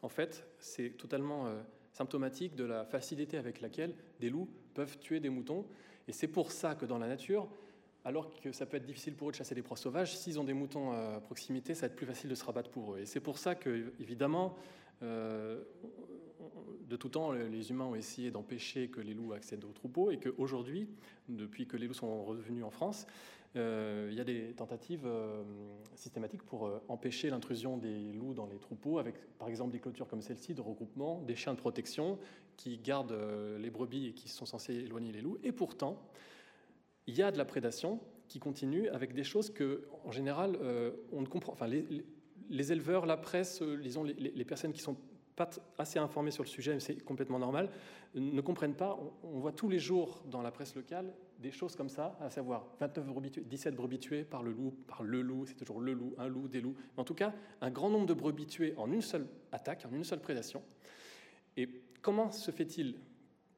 en fait, c'est totalement euh, symptomatique de la facilité avec laquelle des loups peuvent tuer des moutons. Et c'est pour ça que dans la nature, alors que ça peut être difficile pour eux de chasser des proies sauvages, s'ils ont des moutons à proximité, ça va être plus facile de se rabattre pour eux. Et c'est pour ça que, évidemment, euh, de tout temps, les humains ont essayé d'empêcher que les loups accèdent aux troupeaux et qu'aujourd'hui, depuis que les loups sont revenus en France, euh, il y a des tentatives euh, systématiques pour empêcher l'intrusion des loups dans les troupeaux, avec par exemple des clôtures comme celle-ci de regroupement, des chiens de protection qui gardent les brebis et qui sont censés éloigner les loups. Et pourtant, il y a de la prédation qui continue avec des choses que, en général, on ne comprend. Enfin, les, éleveurs, la presse, disons, les, les personnes qui sont pas assez informés sur le sujet, mais c'est complètement normal, ne comprennent pas. On, voit tous les jours dans la presse locale des choses comme ça, à savoir 29 brebis 17 brebis tuées par le loup, par le loup, c'est toujours le loup, un loup, des loups. en tout cas, un grand nombre de brebis tuées en une seule attaque, en une seule prédation. Et comment se fait-il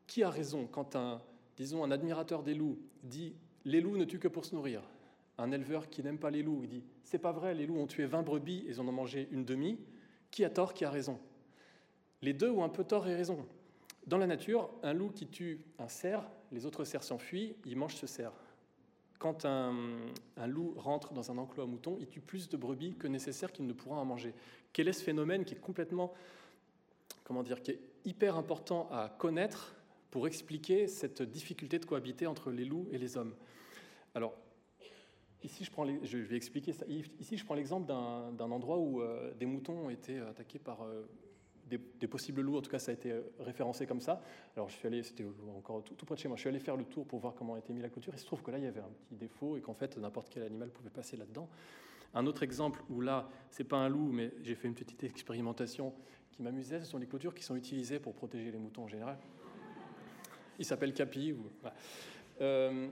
Qui a raison quand un disons un admirateur des loups dit les loups ne tuent que pour se nourrir. Un éleveur qui n'aime pas les loups, dit c'est pas vrai, les loups ont tué 20 brebis et ils en ont mangé une demi. Qui a tort, qui a raison? Les deux ont un peu tort et raison. Dans la nature, un loup qui tue un cerf, les autres cerfs s'enfuient, il mange ce cerf. Quand un, loup rentre dans un enclos à moutons, il tue plus de brebis que nécessaire qu'il ne pourra en manger. Quel est ce phénomène qui est complètement, comment dire, qui est hyper important à connaître pour expliquer cette difficulté de cohabiter entre les loups et les hommes? Alors, ici je, prends vais expliquer ça. Ici, je prends l'exemple d'un endroit où euh, des moutons ont été attaqués par euh, des, possibles loups, en tout cas ça a été euh, référencé comme ça. Alors je suis allé, c'était encore tout, près de chez moi, je suis allé faire le tour pour voir comment été mis la clôture. Il se trouve que là il y avait un petit défaut et qu'en fait n'importe quel animal pouvait passer là-dedans. Un autre exemple où là c'est pas un loup, mais j'ai fait une petite expérimentation qui m'amusait, ce sont les clôtures qui sont utilisées pour protéger les moutons en général. Il s'appelle Capi. Euh,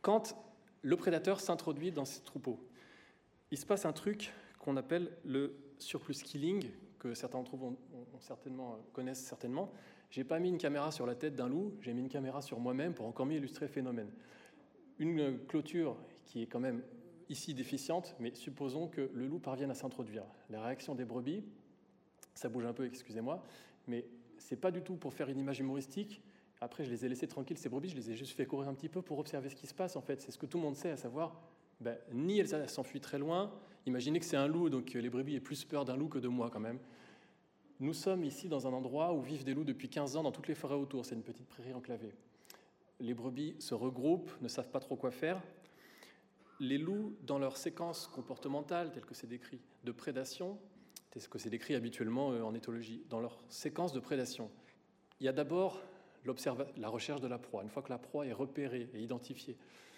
quand le prédateur s'introduit dans ces troupeaux, il se passe un truc qu'on appelle le surplus killing, que certains d'entre vous certainement, euh, connaissent certainement. J'ai pas mis une caméra sur la tête d'un loup, j'ai mis une caméra sur moi-même pour encore mieux illustrer le phénomène. Une euh, clôture qui est quand même ici déficiente, mais supposons que le loup parvienne à s'introduire. La réaction des brebis, ça bouge un peu, excusez-moi, mais c'est pas du tout pour faire une image humoristique. Après, je les ai laissés tranquilles, ces brebis, je les ai juste fait courir un petit peu pour observer ce qui se passe. En fait, c'est ce que tout le monde sait, à savoir, ben, ni elles s'enfuient très loin. Imaginez que c'est un loup, donc les brebis aient plus peur d'un loup que de moi quand même. Nous sommes ici dans un endroit où vivent des loups depuis 15 ans dans toutes les forêts autour. C'est une petite prairie enclavée. Les brebis se regroupent, ne savent pas trop quoi faire. Les loups, dans leur séquence comportementale, telle que c'est décrit, de prédation, tel que c'est décrit habituellement euh, en éthologie, dans leur séquence de prédation, il y a d'abord la recherche de la proie. Une fois que la proie est repérée et identifiée, euh,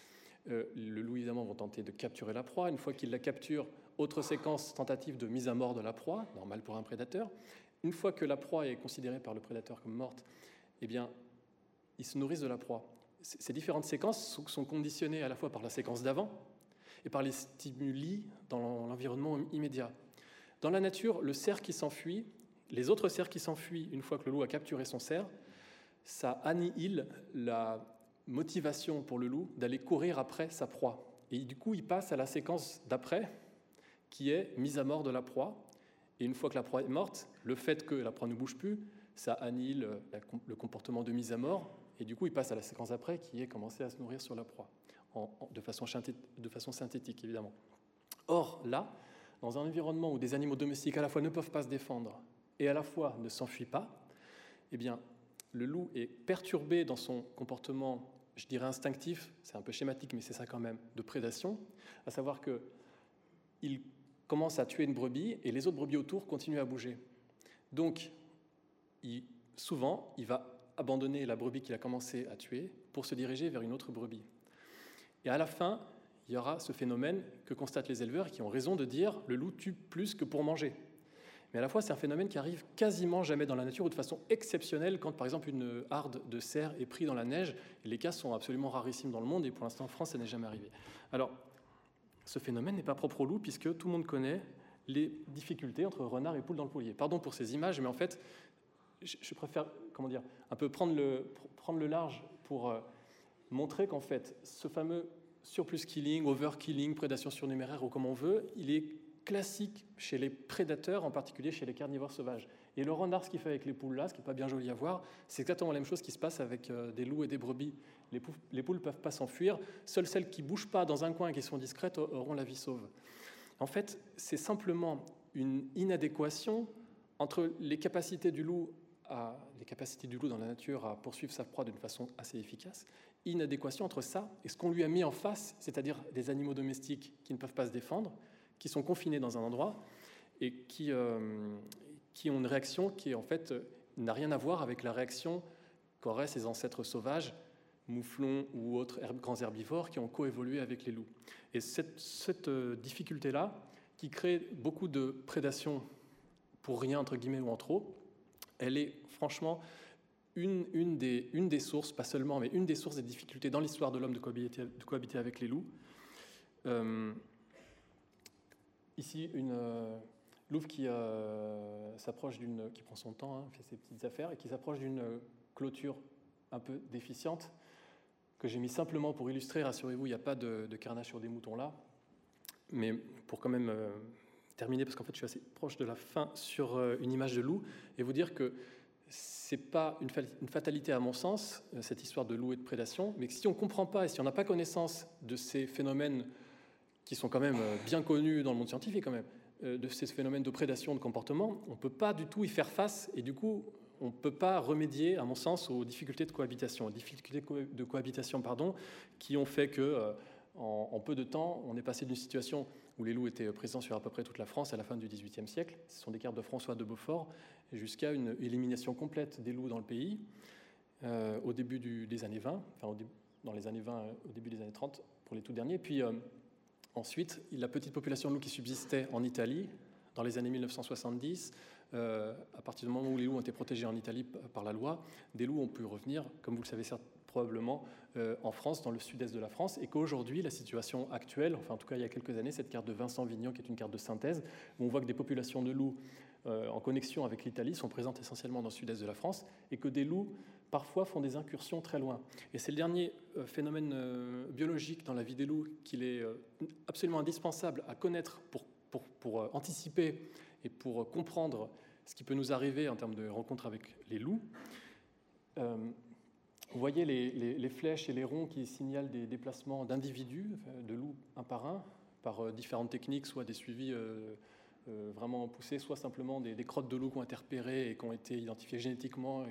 le loup, évidemment, va tenter de capturer la proie. Une fois qu'il la capture, autre séquence, tentative de mise à mort de la proie, normal pour un prédateur. Une fois que la proie est considérée par le prédateur comme morte, eh bien, ils se nourrissent de la proie. Ces différentes séquences sont conditionnées à la fois par la séquence d'avant et par les stimuli dans l'environnement immédiat. Dans la nature, le cerf qui s'enfuit, les autres cerfs qui s'enfuient une fois que le loup a capturé son cerf, ça annihile la motivation pour le loup d'aller courir après sa proie. Et du coup, il passe à la séquence d'après, qui est mise à mort de la proie. Et une fois que la proie est morte, le fait que la proie ne bouge plus, ça annihile le comportement de mise à mort. Et du coup, il passe à la séquence après, qui est commencer à se nourrir sur la proie, de, façon de façon synthétique, évidemment. Or, là, dans un environnement où des animaux domestiques à la fois ne peuvent pas se défendre et à la fois ne s'enfuient pas, eh bien, le loup est perturbé dans son comportement je dirais instinctif, c'est un peu schématique, mais c'est ça quand même, de prédation, à savoir que il commence à tuer une brebis et les autres brebis autour continuent à bouger. Donc, souvent, il va abandonner la brebis qu'il a commencé à tuer pour se diriger vers une autre brebis. Et à la fin, il y aura ce phénomène que constatent les éleveurs qui ont raison de dire le loup tue plus que pour manger. Mais à la fois, c'est un phénomène qui arrive quasiment jamais dans la nature ou de façon exceptionnelle quand, par exemple, une harde de cerfs est prise dans la neige. les cas sont absolument rarissimes dans le monde et pour l'instant, en France, ça n'est jamais arrivé. Alors, ce phénomène n'est pas propre au loup puisque tout le monde connaît les difficultés entre renard et poule dans le poulier. Pardon pour ces images, mais en fait, je préfère, comment dire, un peu prendre le, large pour euh, montrer qu'en fait, ce fameux surplus killing, overkilling, prédation surnuméraire ou comme on veut, il est classique chez les prédateurs, en particulier chez les carnivores sauvages. Et le renard, ce qu'il fait avec les poules là, ce qui n'est pas bien joli à voir, c'est exactement la même chose qui se passe avec euh, des loups et des brebis. Les, poules ne peuvent pas s'enfuir, seules celles qui ne bougent pas dans un coin et qui sont discrètes auront la vie sauve. En fait, c'est simplement une inadéquation entre les capacités du loup à, les capacités du loup dans la nature à poursuivre sa proie d'une façon assez efficace, inadéquation entre ça et ce qu'on lui a mis en face, c'est-à-dire des animaux domestiques qui ne peuvent pas se défendre, qui sont confinés dans un endroit et qui, euh, qui ont une réaction qui, en fait, n'a rien à voir avec la réaction qu'auraient ces ancêtres sauvages, mouflons ou autres grands herbivores qui ont coévolué avec les loups. Et cette, cette euh, difficulté-là, qui crée beaucoup de prédation pour rien, entre guillemets, ou en trop, elle est franchement une, une, des, une des sources, pas seulement, mais une des sources des difficultés dans l'histoire de l'homme de de cohabiter avec les loups. Euh, Ici, une euh, louve qui euh, s'approche d'une, qui prend son temps, hein, fait ses petites affaires, et qui s'approche d'une clôture un peu déficiente, que j'ai mis simplement pour illustrer, rassurez-vous, il n'y a pas de, carnage sur des moutons là, mais pour quand même euh, terminer, parce qu'en fait je suis assez proche de la fin, sur euh, une image de loup, et vous dire que c'est pas une, fatalité à mon sens, cette histoire de loup et de prédation, mais que si on ne comprend pas et si on n'a pas connaissance de ces phénomènes qui sont quand même bien connus dans le monde scientifique quand même, de ces phénomènes de prédation de comportement, on ne peut pas du tout y faire face, et du coup on ne peut pas remédier, à mon sens, aux difficultés de cohabitation, aux difficultés de cohabitation pardon, qui ont fait que, euh, peu de temps, on est passé d'une situation où les loups étaient présents sur à peu près toute la France à la fin du XVIIIe siècle, ce sont des cartes de François de Beaufort, jusqu'à une élimination complète des loups dans le pays euh, au début des années 20, enfin dans les années 20, au début des années 30 pour les tout derniers. Puis euh, ensuite, la petite population de loups qui subsistait en Italie dans les années 1970, euh, à partir du moment où les loups ont été protégés en Italie par la loi, des loups ont pu revenir, comme vous le savez probablement, euh, en France, dans le sud-est de la France, et qu'aujourd'hui, la situation actuelle, enfin en tout cas il y a quelques années, cette carte de Vincent Vignon, qui est une carte de synthèse, où on voit que des populations de loups euh, en connexion avec l'Italie sont présentes essentiellement dans le sud-est de la France, et que des loups parfois font des incursions très loin. Et c'est le dernier phénomène biologique dans la vie des loups qu'il est absolument indispensable à connaître pour, anticiper et pour comprendre ce qui peut nous arriver en termes de rencontres avec les loups, euh, vous voyez les, flèches et les ronds qui signalent des déplacements d'individus, de loups un par un, par euh, différentes techniques, soit des suivis euh, vraiment poussés, soit simplement des, crottes de loups qui ont été repérées et qui ont été identifiées génétiquement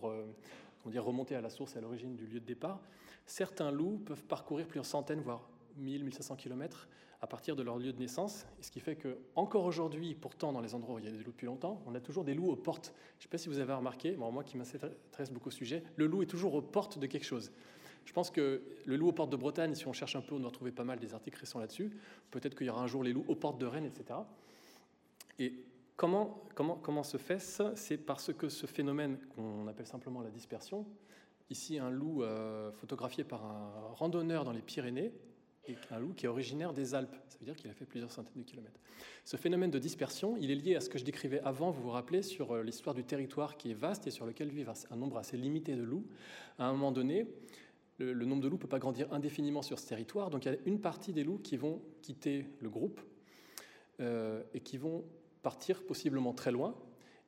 pour dire, remonter à la source et à l'origine du lieu de départ. Certains loups peuvent parcourir plusieurs centaines, voire 1000, 1500 km à partir de leur lieu de naissance. Et ce qui fait que, encore aujourd'hui, pourtant, dans les endroits où il y a des loups depuis longtemps, on a toujours des loups aux portes. Je ne sais pas si vous avez remarqué, moi qui m'intéresse beaucoup au sujet, le loup est toujours aux portes de quelque chose. Je pense que le loup aux portes de Bretagne, si on cherche un peu, on va trouver pas mal des articles récents là-dessus. Peut-être qu'il y aura un jour les loups aux portes de Rennes, etc. Et comment, se fait ça? C'est parce que ce phénomène qu'on appelle simplement la dispersion, ici un loup euh, photographié par un randonneur dans les Pyrénées, un loup qui est originaire des Alpes. Ça veut dire qu'il a fait plusieurs centaines de kilomètres. Ce phénomène de dispersion, il est lié à ce que je décrivais avant, vous vous rappelez, sur euh, l'histoire du territoire qui est vaste et sur lequel vivent un nombre assez limité de loups. À un moment donné, le, nombre de loups ne peut pas grandir indéfiniment sur ce territoire, donc il y a une partie des loups qui vont quitter le groupe euh, et qui vont partir possiblement très loin,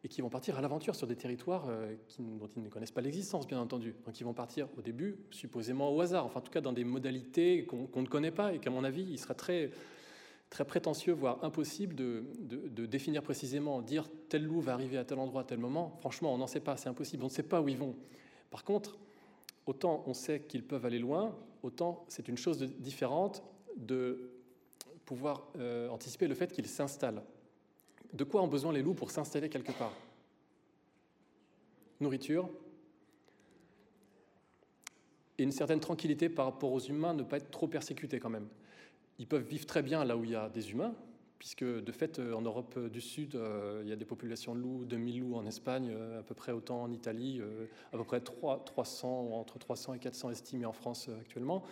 et qui vont partir à l'aventure sur des territoires euh, dont ils ne connaissent pas l'existence, bien entendu. Donc ils vont partir au début, supposément au hasard, enfin en tout cas dans des modalités qu'on ne connaît pas et qu'à mon avis, il sera très, très prétentieux, voire impossible de, de, définir précisément, dire tel loup va arriver à tel endroit à tel moment. Franchement, on n'en sait pas, c'est impossible, on ne sait pas où ils vont. Par contre, autant on sait qu'ils peuvent aller loin, autant c'est une chose différente de pouvoir euh, anticiper le fait qu'ils s'installent de quoi ont besoin les loups pour s'installer quelque part Nourriture et une certaine tranquillité par rapport aux humains, ne pas être trop persécutés quand même. Ils peuvent vivre très bien là où il y a des humains, puisque de fait, euh, en Europe du Sud, euh, il y a des populations de loups, 2000 loups en Espagne, euh, à peu près autant en Italie, à peu près 3, 300, entre 300 et 400 estimés en France actuellement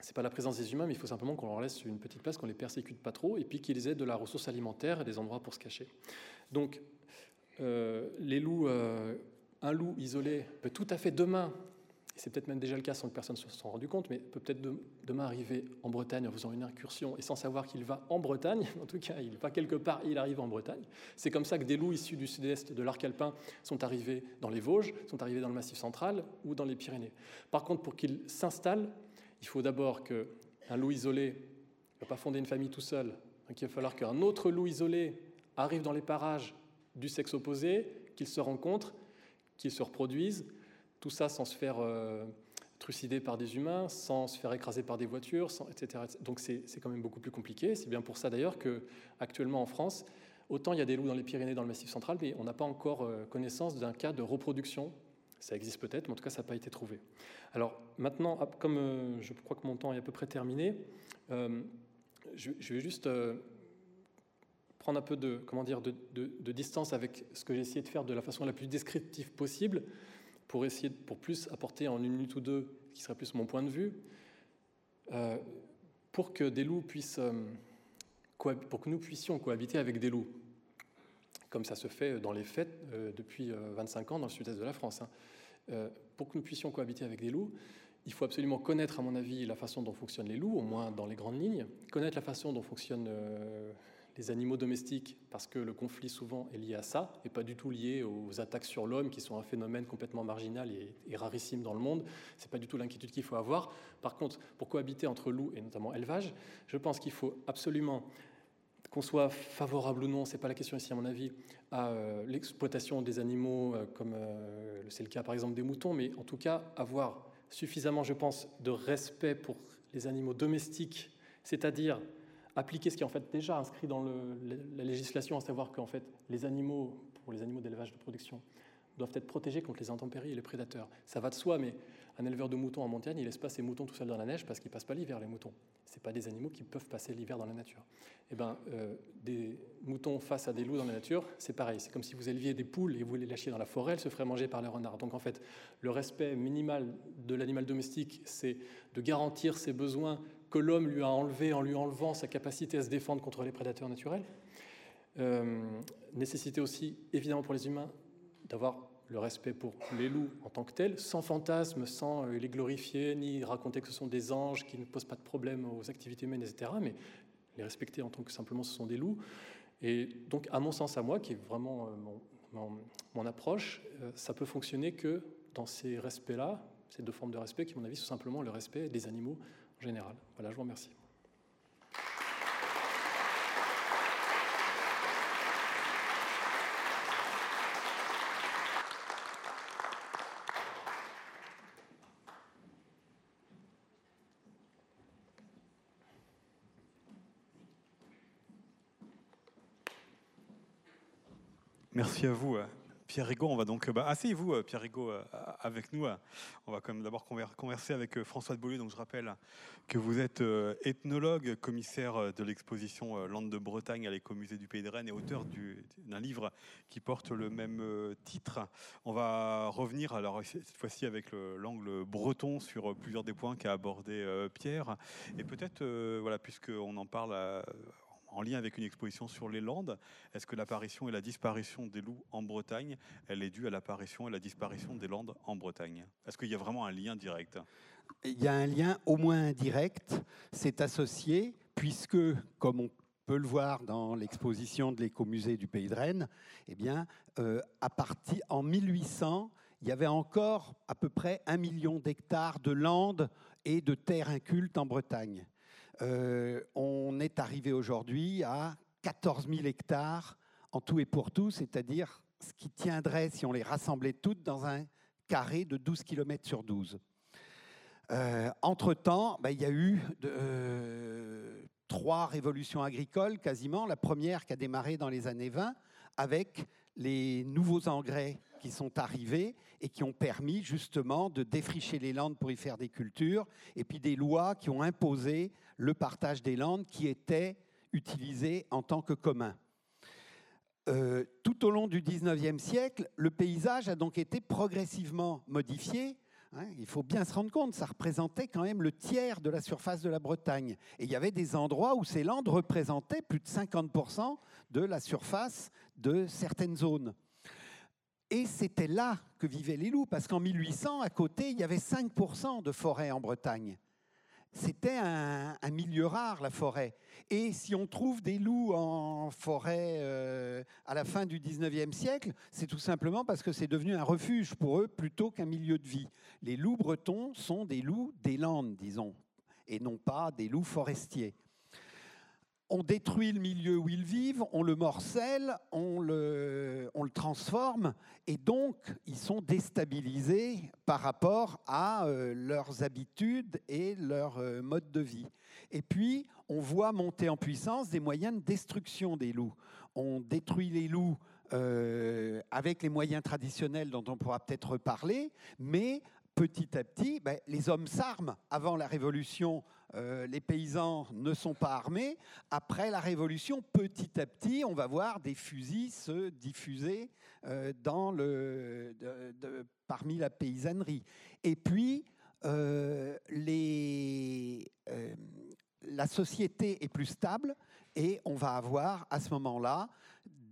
c'est pas la présence des humains, mais il faut simplement qu'on leur laisse une petite place, qu'on les persécute pas trop, et puis qu'ils aient de la ressource alimentaire et des endroits pour se cacher. Donc, euh, les loups, euh, un loup isolé peut tout à fait demain, et c'est peut-être même déjà le cas sans que personne ne se soit rendu compte, mais peut peut-être demain arriver en Bretagne en faisant une incursion et sans savoir qu'il va en Bretagne. En tout cas, il va quelque part il arrive en Bretagne. C'est comme ça que des loups issus du sud-est de l'arc alpin sont arrivés dans les Vosges, sont arrivés dans le Massif central ou dans les Pyrénées. Par contre, pour qu'ils s'installent, il faut d'abord qu'un loup isolé ne va pas fonder une famille tout seul. Il va falloir qu'un autre loup isolé arrive dans les parages du sexe opposé, qu'ils se rencontrent, qu'ils se reproduisent. Tout ça sans se faire euh, trucider par des humains, sans se faire écraser par des voitures, etc., Donc c'est quand même beaucoup plus compliqué. C'est bien pour ça d'ailleurs qu'actuellement en France, autant il y a des loups dans les Pyrénées, dans le Massif central, mais on n'a pas encore euh, connaissance d'un cas de reproduction ça existe peut-être, mais en tout cas, ça n'a pas été trouvé. Alors maintenant, comme euh, je crois que mon temps est à peu près terminé, euh, je, vais juste euh, prendre un peu de, comment dire, de, distance avec ce que j'ai essayé de faire de la façon la plus descriptive possible pour essayer, pour plus apporter en une minute ou deux, qui serait plus mon point de vue, pour que des loups puissent, pour que nous puissions cohabiter avec des loups comme ça se fait dans les fêtes depuis 25 ans dans le sud-est de la France. Hein. pour que nous puissions cohabiter avec des loups, il faut absolument connaître, à mon avis, la façon dont fonctionnent les loups, au moins dans les grandes lignes, connaître la façon dont fonctionnent euh, les animaux domestiques, parce que le conflit souvent est lié à ça, et pas du tout lié aux attaques sur l'homme, qui sont un phénomène complètement marginal et, rarissime dans le monde. C'est pas du tout l'inquiétude qu'il faut avoir. Par contre, pour cohabiter entre loups et notamment élevage, je pense qu'il faut absolument qu'on soit favorable ou non, c'est pas la question ici à mon avis, à euh, l'exploitation des animaux, euh, comme c'est le cas par exemple des moutons, mais en tout cas avoir suffisamment, je pense, de respect pour les animaux domestiques, c'est-à-dire appliquer ce qui est en fait déjà inscrit dans la législation, à savoir qu'en fait les animaux, pour les animaux d'élevage de production, doivent être protégés contre les intempéries et les prédateurs. Ça va de soi, mais un éleveur de moutons en montagne, il laisse pas ses moutons tout seuls dans la neige parce qu'ils passent pas l'hiver, les moutons. C'est pas des animaux qui peuvent passer l'hiver dans la nature. Eh ben, euh, des moutons face à des loups dans la nature, c'est pareil. C'est comme si vous éleviez des poules et vous les lâchiez dans la forêt, elles se feraient manger par les renards. Donc en fait, le respect minimal de l'animal domestique, c'est de garantir ses besoins que l'homme lui a enlevés en lui enlevant sa capacité à se défendre contre les prédateurs naturels. Euh, nécessité aussi, évidemment pour les humains, d'avoir le respect pour les loups en tant que tels, sans fantasme, sans euh, les glorifier, ni raconter que ce sont des anges qui ne posent pas de problème aux activités humaines, etc., mais les respecter en tant que simplement ce sont des loups. Et donc, à mon sens, à moi, qui est vraiment euh, mon, approche, euh, ça peut fonctionner que dans ces respects-là, ces deux formes de respect, qui, à mon avis, sont simplement le respect des animaux en général. Voilà, je vous remercie. Merci à vous. Euh, Pierre Rigaud, on va donc. Euh, bah, Asseyez-vous, euh, Pierre Rigaud, avec nous. On va quand même d'abord converser avec François de Beaulieu. Donc, je rappelle que vous êtes ethnologue, commissaire de l'exposition Landes de Bretagne à l'écomusée du Pays de Rennes et auteur d'un livre qui porte le même titre. On va revenir, alors cette fois-ci avec l'angle breton, sur plusieurs des points qu'a abordé Pierre. Et peut-être, voilà, puisqu'on en parle en lien avec une exposition sur les Landes. Est-ce que l'apparition et la disparition des loups en Bretagne, elle est due à l'apparition et la disparition des Landes en Bretagne? Est-ce qu'il y a vraiment un lien direct? Il y a un lien au moins indirect. C'est associé puisque, comme on peut le voir dans l'exposition de l'écomusée du Pays de Rennes, eh bien, euh, à partir en 1800, il y avait encore à peu près un million d'hectares de landes et de terres incultes en Bretagne. Euh, on est arrivé aujourd'hui à 14 000 hectares en tout et pour tout, c'est-à-dire ce qui tiendrait, si on les rassemblait toutes, dans un carré de 12 km sur 12. Euh, entre-temps, bah, il y a eu euh, trois révolutions agricoles quasiment. La première qui a démarré dans les années 20 avec les nouveaux engrais qui sont arrivés et qui ont permis justement de défricher les landes pour y faire des cultures, et puis des lois qui ont imposé le partage des landes qui étaient utilisées en tant que commun. Euh, tout au long du 19e siècle, le paysage a donc été progressivement modifié Hein, il faut bien se rendre compte, ça représentait quand même le tiers de la surface de la Bretagne. Et il y avait des endroits où ces landes représentaient plus de 50% de la surface de certaines zones. Et c'était là que vivaient les loups, parce qu'en 1800, à côté, il y avait 5% de forêt en Bretagne. C'était un, milieu rare, la forêt. Et si on trouve des loups en forêt euh, à la fin du 19e siècle, c'est tout simplement parce que c'est devenu un refuge pour eux plutôt qu'un milieu de vie. Les loups bretons sont des loups des Landes, disons, et non pas des loups forestiers on détruit le milieu où ils vivent, on le morcelle, on le, transforme, et donc ils sont déstabilisés par rapport à euh, leurs habitudes et leur euh, mode de vie. Et puis, on voit monter en puissance des moyens de destruction des loups. On détruit les loups euh, avec les moyens traditionnels dont on pourra peut-être reparler, mais petit à petit, ben, les hommes s'arment. Avant la Révolution, euh, les paysans ne sont pas armés. Après la Révolution, petit à petit, on va voir des fusils se diffuser euh, dans le, parmi la paysannerie. Et puis, euh, la société est plus stable et on va avoir à ce moment-là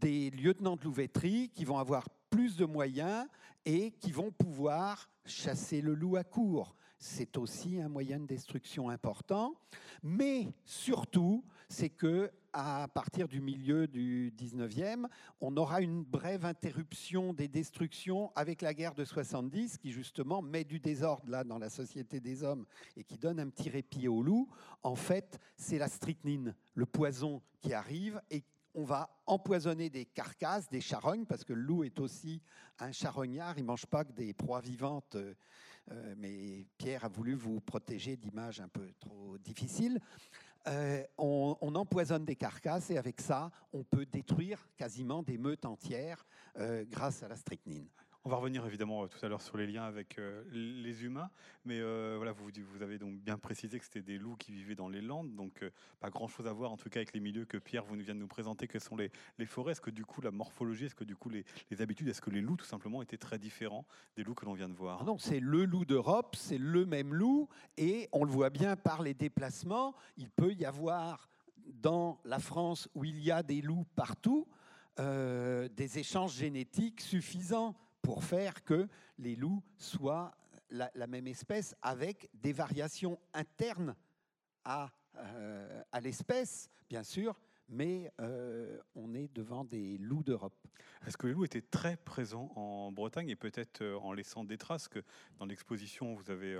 des lieutenants de louveterie qui vont avoir plus de moyens et qui vont pouvoir chasser le loup à court. C'est aussi un moyen de destruction important. Mais surtout, c'est que à partir du milieu du 19e, on aura une brève interruption des destructions avec la guerre de 70 qui justement met du désordre là dans la société des hommes et qui donne un petit répit au loup. En fait, c'est la strychnine, le poison qui arrive et on va empoisonner des carcasses, des charognes, parce que le loup est aussi un charognard, il ne mange pas que des proies vivantes. Euh, euh, mais Pierre a voulu vous protéger d'images un peu trop difficiles. Euh, on, empoisonne des carcasses et avec ça, on peut détruire quasiment des meutes entières grâce à la strychnine. On va revenir évidemment euh, tout à l'heure sur les liens avec euh, les humains, mais euh, voilà, vous, avez donc bien précisé que c'était des loups qui vivaient dans les landes, donc pas grand-chose à voir en tout cas avec les milieux que Pierre vous vient de nous présenter, que sont les, les forêts. Est-ce que du coup la morphologie, est-ce que du coup les, habitudes, est-ce que les loups tout simplement étaient très différents des loups que l'on vient de voir? Ah Non, c'est le loup d'Europe, c'est le même loup, et on le voit bien par les déplacements, il peut y avoir dans la France où il y a des loups partout, des échanges génétiques suffisants pour faire que les loups soient la, même espèce avec des variations internes à, euh, l'espèce, bien sûr, mais euh, on est devant des loups d'Europe. Est-ce que les loups étaient très présents en Bretagne et peut-être euh, en laissant des traces que dans l'exposition vous avez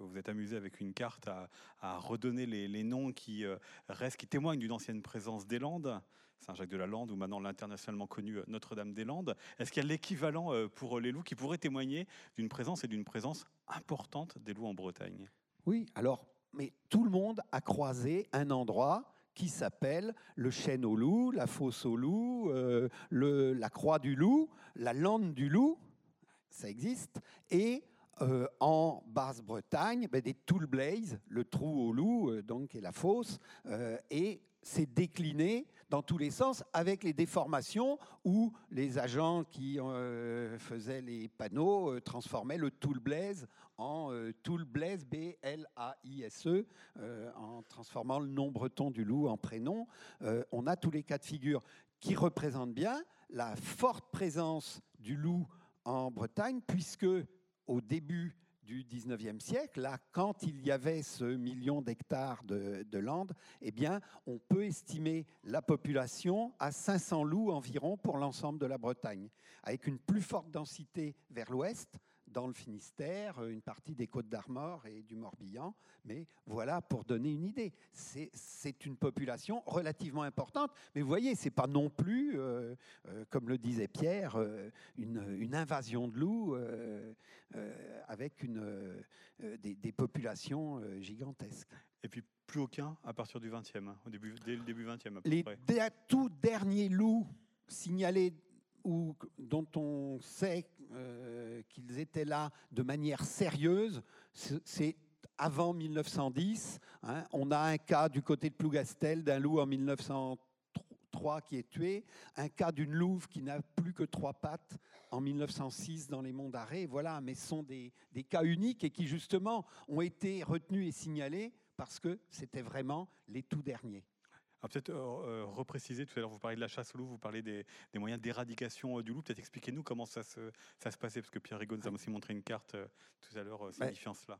vous êtes amusé avec une carte à, redonner les, noms qui restent, qui témoignent d'une ancienne présence des Landes? Saint-Jacques-de-la-Lande ou maintenant l'internationalement connu euh, Notre-Dame-des-Landes. Est-ce qu'il y a l'équivalent euh, pour les loups qui pourrait témoigner d'une présence et d'une présence importante des loups en Bretagne? Oui, alors, mais tout le monde a croisé un endroit qui s'appelle le chêne au loup, la fosse au loup, euh, la croix du loup, la lande du loup, ça existe, et en Basse-Bretagne, ben, des Tool Blaze, le trou au loup, donc, et la fosse, et c'est décliné dans tous les sens, avec les déformations où les agents qui euh, faisaient les panneaux euh, transformaient le tool blaze en euh, tool blaze, B-L-A-I-S-E, en transformant le nom breton du loup en prénom. on a tous les cas de figure qui représentent bien la forte présence du loup en Bretagne, puisque au début du 19e siècle, là, quand il y avait ce million d'hectares de, de landes, eh bien, on peut estimer la population à 500 loups environ pour l'ensemble de la Bretagne, avec une plus forte densité vers l'ouest, dans le Finistère, une partie des Côtes d'Armor et du Morbihan. Mais voilà, pour donner une idée, c'est une population relativement importante. Mais vous voyez, c'est pas non plus, euh, euh, comme le disait Pierre, euh, une, invasion de loups avec une, des, populations gigantesques. Et puis plus aucun à partir du 20e, au début, dès le début 20e. Les tout derniers loups signalés ou dont on sait euh, qu'ils étaient là de manière sérieuse, c'est avant 1910. Hein. On a un cas du côté de Plougastel d'un loup en 1903 qui est tué, un cas d'une louve qui n'a plus que trois pattes en 1906 dans les monts d'Arrée. Voilà, mais ce sont des, des cas uniques et qui justement ont été retenus et signalés parce que c'était vraiment les tout derniers. Peut-être euh, euh, repréciser, tout à l'heure vous parlez de la chasse au loup, vous parlez des, moyens d'éradication euh, du loup. Peut-être expliquez-nous comment ça se, ça se passait, parce que Pierre Rigaud nous a aussi montré une carte tout à l'heure signifiant cela.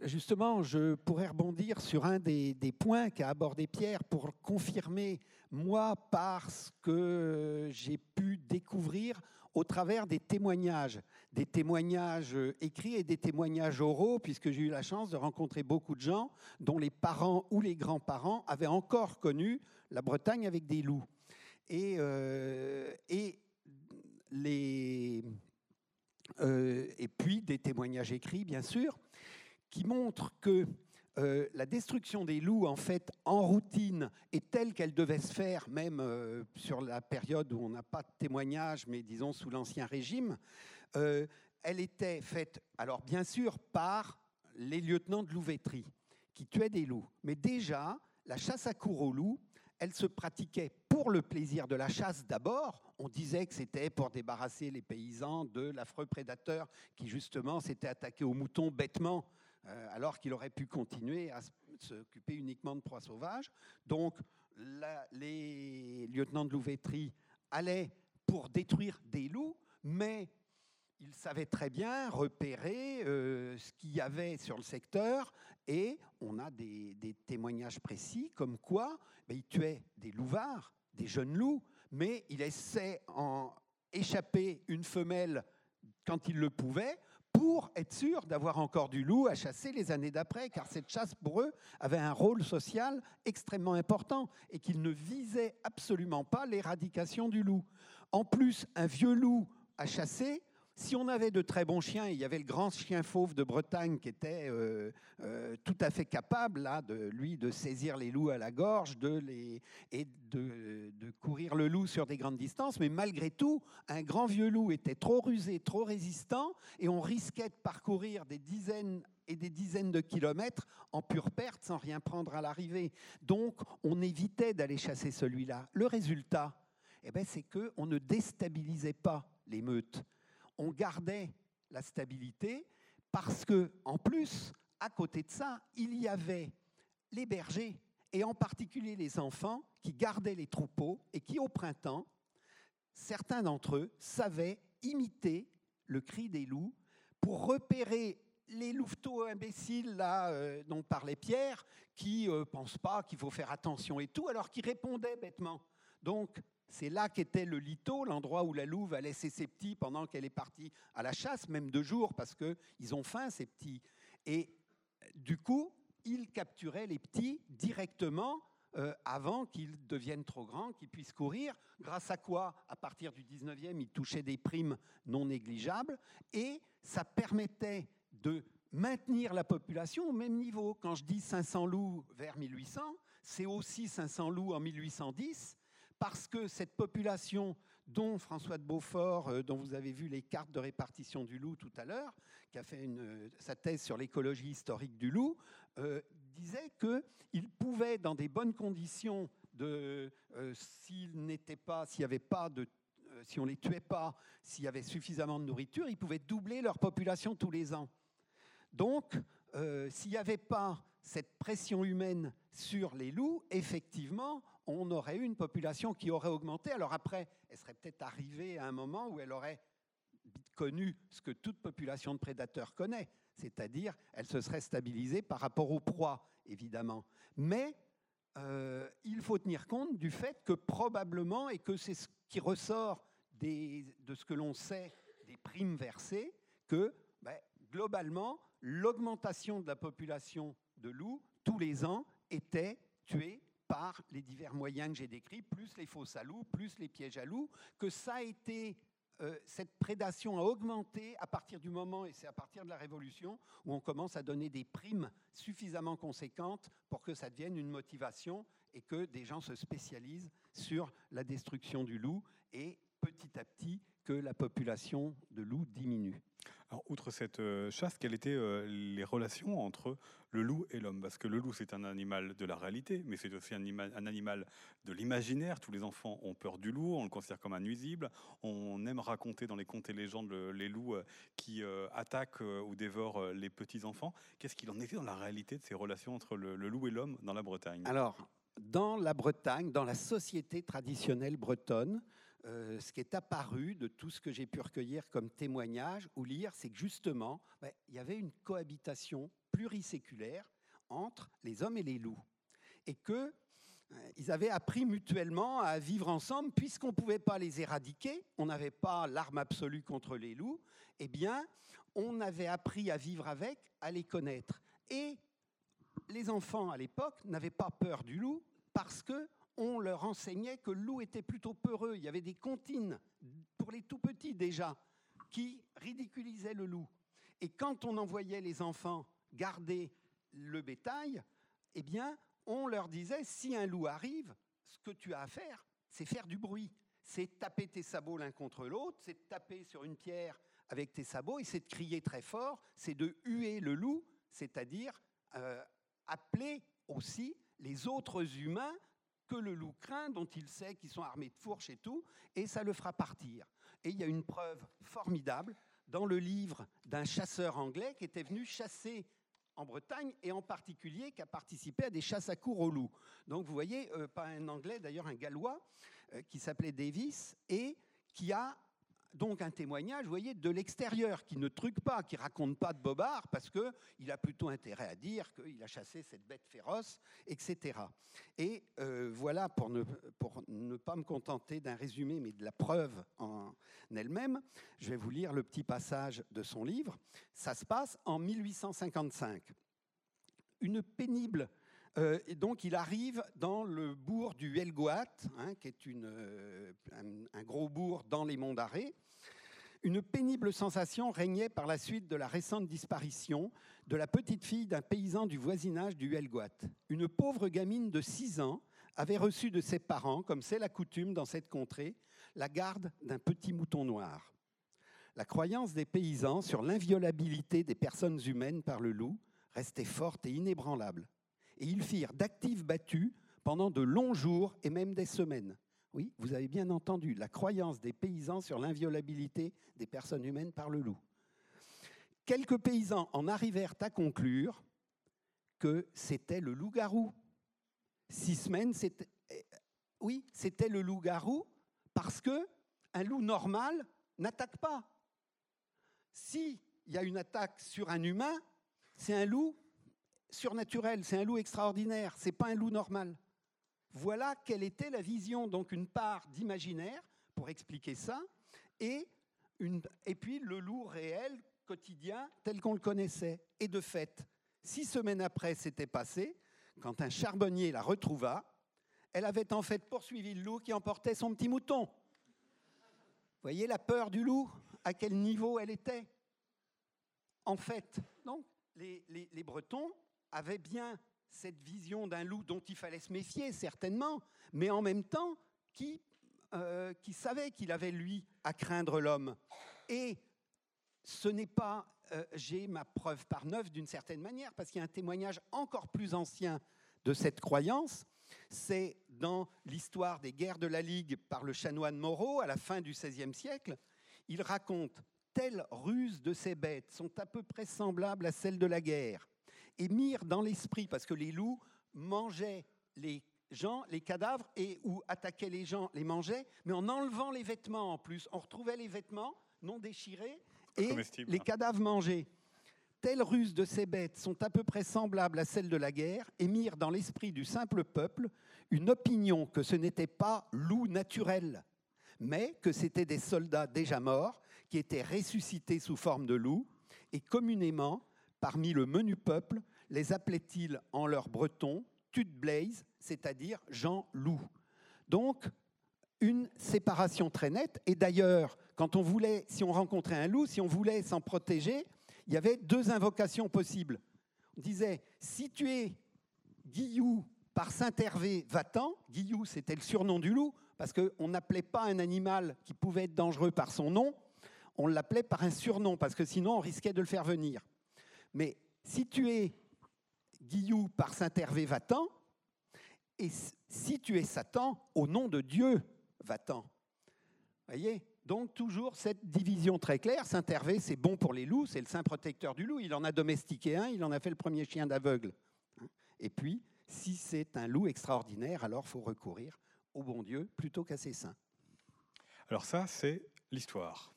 justement, je pourrais rebondir sur un des, des points qu'a abordé Pierre pour confirmer, moi, parce que j'ai pu découvrir au travers des témoignages, des témoignages euh, écrits et des témoignages oraux, puisque j'ai eu la chance de rencontrer beaucoup de gens dont les parents ou les grands-parents avaient encore connu la Bretagne avec des loups. Et, euh, et, les, euh, et puis des témoignages écrits, bien sûr, qui montrent que euh, la destruction des loups, en fait, en routine, est telle qu'elle devait se faire, même euh, sur la période où on n'a pas de témoignage, mais disons sous l'Ancien Régime. Euh, elle était faite, alors bien sûr, par les lieutenants de louveterie qui tuaient des loups. Mais déjà, la chasse à cour aux loups, elle se pratiquait pour le plaisir de la chasse d'abord. On disait que c'était pour débarrasser les paysans de l'affreux prédateur qui justement s'était attaqué aux moutons bêtement alors qu'il aurait pu continuer à s'occuper uniquement de proies sauvages. Donc, les lieutenants de louveterie allaient pour détruire des loups, mais il savait très bien repérer euh, ce qu'il y avait sur le secteur et on a des, témoignages précis comme quoi ben, il tuait des louvards, des jeunes loups, mais il laissait en échapper une femelle quand il le pouvait pour être sûr d'avoir encore du loup à chasser les années d'après, car cette chasse pour eux avait un rôle social extrêmement important et qu'il ne visait absolument pas l'éradication du loup. En plus, un vieux loup à chasser, si on avait de très bons chiens, il y avait le grand chien fauve de Bretagne qui était euh, euh, tout à fait capable, de lui, de saisir les loups à la gorge, de et de, de, courir le loup sur des grandes distances. Mais malgré tout, un grand vieux loup était trop rusé, trop résistant, et on risquait de parcourir des dizaines et des dizaines de kilomètres en pure perte sans rien prendre à l'arrivée. Donc, on évitait d'aller chasser celui-là. Le résultat, eh ben, c'est qu'on ne déstabilisait pas les meutes on gardait la stabilité parce que, en plus, à côté de ça, il y avait les bergers et en particulier les enfants qui gardaient les troupeaux et qui, au printemps, certains d'entre eux savaient imiter le cri des loups pour repérer les louveteaux imbéciles là, euh, dont parlait Pierre, qui ne euh, pensent pas qu'il faut faire attention et tout, alors qu'ils répondaient bêtement. Donc, c'est là qu'était le lito, l'endroit où la louve a laissé ses petits pendant qu'elle est partie à la chasse, même deux jours, parce qu'ils ont faim, ces petits. Et du coup, ils capturaient les petits directement euh, avant qu'ils deviennent trop grands, qu'ils puissent courir, grâce à quoi, à partir du 19e, ils touchaient des primes non négligeables, et ça permettait de maintenir la population au même niveau. Quand je dis 500 loups vers 1800, c'est aussi 500 loups en 1810, parce que cette population dont François de Beaufort, euh, dont vous avez vu les cartes de répartition du loup tout à l'heure, qui a fait euh, sa thèse sur l'écologie historique du loup, euh, disait qu'il pouvait, dans des bonnes conditions, de, s'il n'était pas, s'il n'y avait pas de si on ne les tuait pas, s'il y avait suffisamment de nourriture, ils pouvaient doubler leur population tous les ans. Donc, s'il n'y avait pas cette pression humaine sur les loups, effectivement, on aurait eu une population qui aurait augmenté. Alors après, elle serait peut-être arrivée à un moment où elle aurait connu ce que toute population de prédateurs connaît, c'est-à-dire elle se serait stabilisée par rapport aux proies, évidemment. Mais euh, il faut tenir compte du fait que probablement, et que c'est ce qui ressort de ce que l'on sait des primes versées, que ben, globalement, l'augmentation de la population de loups tous les ans était tuée par les divers moyens que j'ai décrits, plus les fosses à loups, plus les pièges à loups, que ça a été euh, cette prédation a augmenté à partir du moment, et c'est à partir de la Révolution, où on commence à donner des primes suffisamment conséquentes pour que ça devienne une motivation et que des gens se spécialisent sur la destruction du loup et petit à petit que la population de loups diminue. Alors, outre cette euh, chasse, quelles étaient euh, les relations entre le loup et l'homme? Parce que le loup, c'est un animal de la réalité, mais c'est aussi un, animal de l'imaginaire. Tous les enfants ont peur du loup, on le considère comme un nuisible. On aime raconter dans les contes et légendes les loups euh, qui attaquent ou dévorent les petits-enfants. Qu'est-ce qu'il en était dans la réalité de ces relations entre le loup et l'homme dans la Bretagne? Alors, dans la Bretagne, dans la société traditionnelle bretonne, euh, ce qui est apparu de tout ce que j'ai pu recueillir comme témoignage ou lire, c'est que justement, ben, il y avait une cohabitation pluriséculaire entre les hommes et les loups. Et qu'ils euh, avaient appris mutuellement à vivre ensemble, puisqu'on ne pouvait pas les éradiquer, on n'avait pas l'arme absolue contre les loups, eh bien, on avait appris à vivre avec, à les connaître. Et les enfants à l'époque n'avaient pas peur du loup parce que on leur enseignait que le loup était plutôt peureux. Il y avait des comptines pour les tout petits déjà qui ridiculisaient le loup. Et quand on envoyait les enfants garder le bétail, eh bien, on leur disait si un loup arrive, ce que tu as à faire, c'est faire du bruit. C'est taper tes sabots l'un contre l'autre, c'est taper sur une pierre avec tes sabots et c'est de crier très fort, c'est de huer le loup, c'est-à-dire euh, appeler aussi les autres humains que le loup craint, dont il sait qu'ils sont armés de fourches et tout, et ça le fera partir. Et il y a une preuve formidable dans le livre d'un chasseur anglais qui était venu chasser en Bretagne et en particulier qui a participé à des chasses à cour au loup. Donc vous voyez, euh, pas un anglais, d'ailleurs un gallois, euh, qui s'appelait Davis et qui a donc un témoignage, vous voyez, de l'extérieur, qui ne truque pas, qui raconte pas de bobard, parce qu'il a plutôt intérêt à dire qu'il a chassé cette bête féroce, etc. Et euh, voilà, pour ne, pour ne pas me contenter d'un résumé, mais de la preuve en elle-même, je vais vous lire le petit passage de son livre. Ça se passe en 1855. Une pénible euh, donc il arrive dans le bourg du Helgoat, hein, qui est euh, un, gros bourg dans les monts d'Arrée. Une pénible sensation régnait par la suite de la récente disparition de la petite fille d'un paysan du voisinage du Helgoat. Une pauvre gamine de 6 ans avait reçu de ses parents, comme c'est la coutume dans cette contrée, la garde d'un petit mouton noir. La croyance des paysans sur l'inviolabilité des personnes humaines par le loup restait forte et inébranlable et ils firent d'actifs battus pendant de longs jours et même des semaines. Oui, vous avez bien entendu, la croyance des paysans sur l'inviolabilité des personnes humaines par le loup. Quelques paysans en arrivèrent à conclure que c'était le loup-garou. Six semaines, c'était... Eh, oui, c'était le loup-garou parce que un loup normal n'attaque pas. S'il y a une attaque sur un humain, c'est un loup surnaturel, c'est un loup extraordinaire, c'est pas un loup normal. Voilà quelle était la vision, donc une part d'imaginaire pour expliquer ça, et, et puis le loup réel, quotidien, tel qu'on le connaissait. Et de fait, six semaines après s'était passé, quand un charbonnier la retrouva, elle avait en fait poursuivi le loup qui emportait son petit mouton. Voyez la peur du loup, à quel niveau elle était En fait, donc, les Bretons avait bien cette vision d'un loup dont il fallait se méfier, certainement, mais en même temps qui, euh, qui savait qu'il avait, lui, à craindre l'homme. Et ce n'est pas, euh, j'ai ma preuve par neuf d'une certaine manière, parce qu'il y a un témoignage encore plus ancien de cette croyance, c'est dans l'histoire des guerres de la Ligue par le chanoine Moreau à la fin du XVIe siècle. Il raconte telles ruses de ces bêtes sont à peu près semblables à celles de la guerre et mirent dans l'esprit, parce que les loups mangeaient les gens, les cadavres, et ou attaquaient les gens, les mangeaient, mais en enlevant les vêtements en plus. On retrouvait les vêtements non déchirés et les cadavres mangés. Telles ruses de ces bêtes sont à peu près semblables à celles de la guerre et mirent dans l'esprit du simple peuple une opinion que ce n'était pas loup naturel, mais que c'étaient des soldats déjà morts qui étaient ressuscités sous forme de loup et communément parmi le menu peuple, les appelait-il en leur breton Tut Blaze, c'est-à-dire Jean Loup. Donc, une séparation très nette. Et d'ailleurs, quand on voulait, si on rencontrait un loup, si on voulait s'en protéger, il y avait deux invocations possibles. On disait si tu es Guillou par Saint-Hervé, va-t'en. Guillou, c'était le surnom du loup, parce qu'on n'appelait pas un animal qui pouvait être dangereux par son nom, on l'appelait par un surnom, parce que sinon on risquait de le faire venir. Mais si tu es Guillou par Saint-Hervé, va-t'en. Et si tu es Satan, au nom de Dieu, va-t'en. Voyez? Donc toujours cette division très claire. Saint-Hervé, c'est bon pour les loups, c'est le saint protecteur du loup. Il en a domestiqué un, il en a fait le premier chien d'aveugle. Et puis, si c'est un loup extraordinaire, alors faut recourir au bon Dieu plutôt qu'à ses saints. Alors ça, c'est l'histoire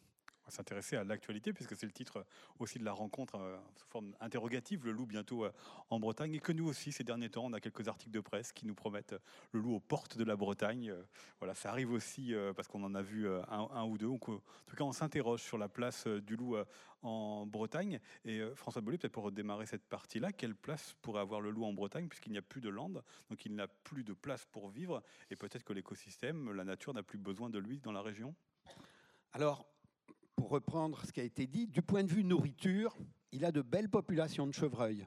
s'intéresser à l'actualité, puisque c'est le titre aussi de la rencontre euh, sous forme interrogative, le loup bientôt euh, en Bretagne, et que nous aussi, ces derniers temps, on a quelques articles de presse qui nous promettent euh, le loup aux portes de la Bretagne. voilà, ça arrive aussi parce qu'on en a vu un, ou deux. en tout cas, on s'interroge sur la place du loup en Bretagne. Et François Bollet, peut-être pour démarrer cette partie-là, quelle place pourrait avoir le loup en Bretagne, puisqu'il n'y a plus de landes, donc il n'a plus de place pour vivre, et peut-être que l'écosystème, la nature n'a plus besoin de lui dans la région? Alors, pour reprendre ce qui a été dit, du point de vue nourriture, il a de belles populations de chevreuils.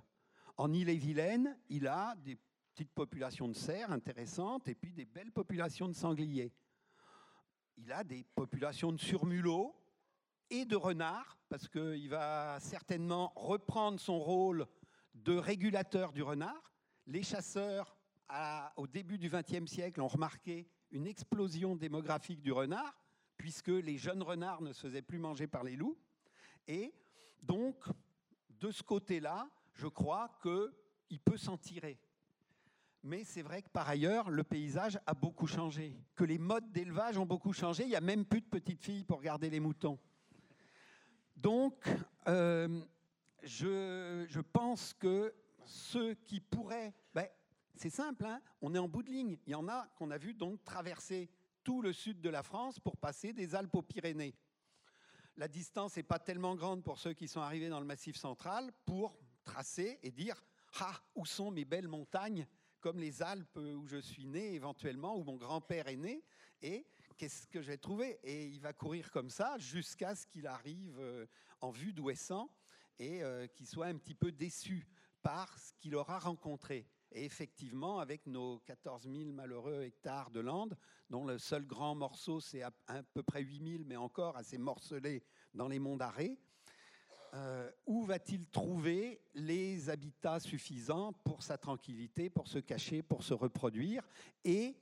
En Ille-et-Vilaine, il a des petites populations de cerfs intéressantes et puis des belles populations de sangliers. Il a des populations de surmulots et de renards, parce qu'il va certainement reprendre son rôle de régulateur du renard. Les chasseurs, au début du XXe siècle, ont remarqué une explosion démographique du renard puisque les jeunes renards ne se faisaient plus manger par les loups. Et donc, de ce côté-là, je crois qu'il peut s'en tirer. Mais c'est vrai que par ailleurs, le paysage a beaucoup changé, que les modes d'élevage ont beaucoup changé. Il n'y a même plus de petites filles pour garder les moutons. Donc, euh, je, pense que ceux qui pourraient... Ben, c'est simple, hein, on est en bout de ligne. Il y en a qu'on a vu donc traverser tout le sud de la France pour passer des Alpes aux Pyrénées. La distance n'est pas tellement grande pour ceux qui sont arrivés dans le Massif central pour tracer et dire Ah, où sont mes belles montagnes comme les Alpes où je suis né éventuellement, où mon grand-père est né, et qu'est-ce que j'ai trouvé? Et il va courir comme ça jusqu'à ce qu'il arrive euh, en vue d'Ouessant et euh, qu'il soit un petit peu déçu par ce qu'il aura rencontré. Et effectivement, avec nos 14 000 malheureux hectares de landes, dont le seul grand morceau, c'est à, peu près 8 000, mais encore assez morcelé dans les monts d'arrêt, euh, où va-t-il trouver les habitats suffisants pour sa tranquillité, pour se cacher, pour se reproduire Et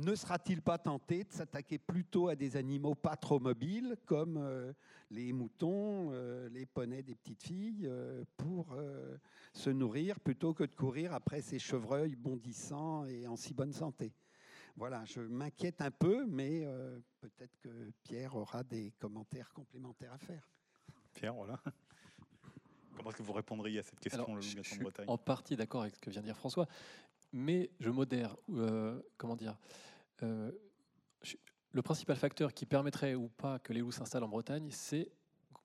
ne sera-t-il pas tenté de s'attaquer plutôt à des animaux pas trop mobiles, comme euh, les moutons, euh, les poneys des petites filles, pour se nourrir, plutôt que de courir après ces chevreuils bondissants et en si bonne santé? Voilà, je m'inquiète un peu, mais peut-être que Pierre aura des commentaires complémentaires à faire. Pierre, voilà. Comment est-ce que vous répondriez à cette question, le je, suis En partie d'accord avec ce que vient de dire François, mais je modère. Euh, comment dire euh, Le principal facteur qui permettrait ou pas que les loups s'installent en Bretagne, c'est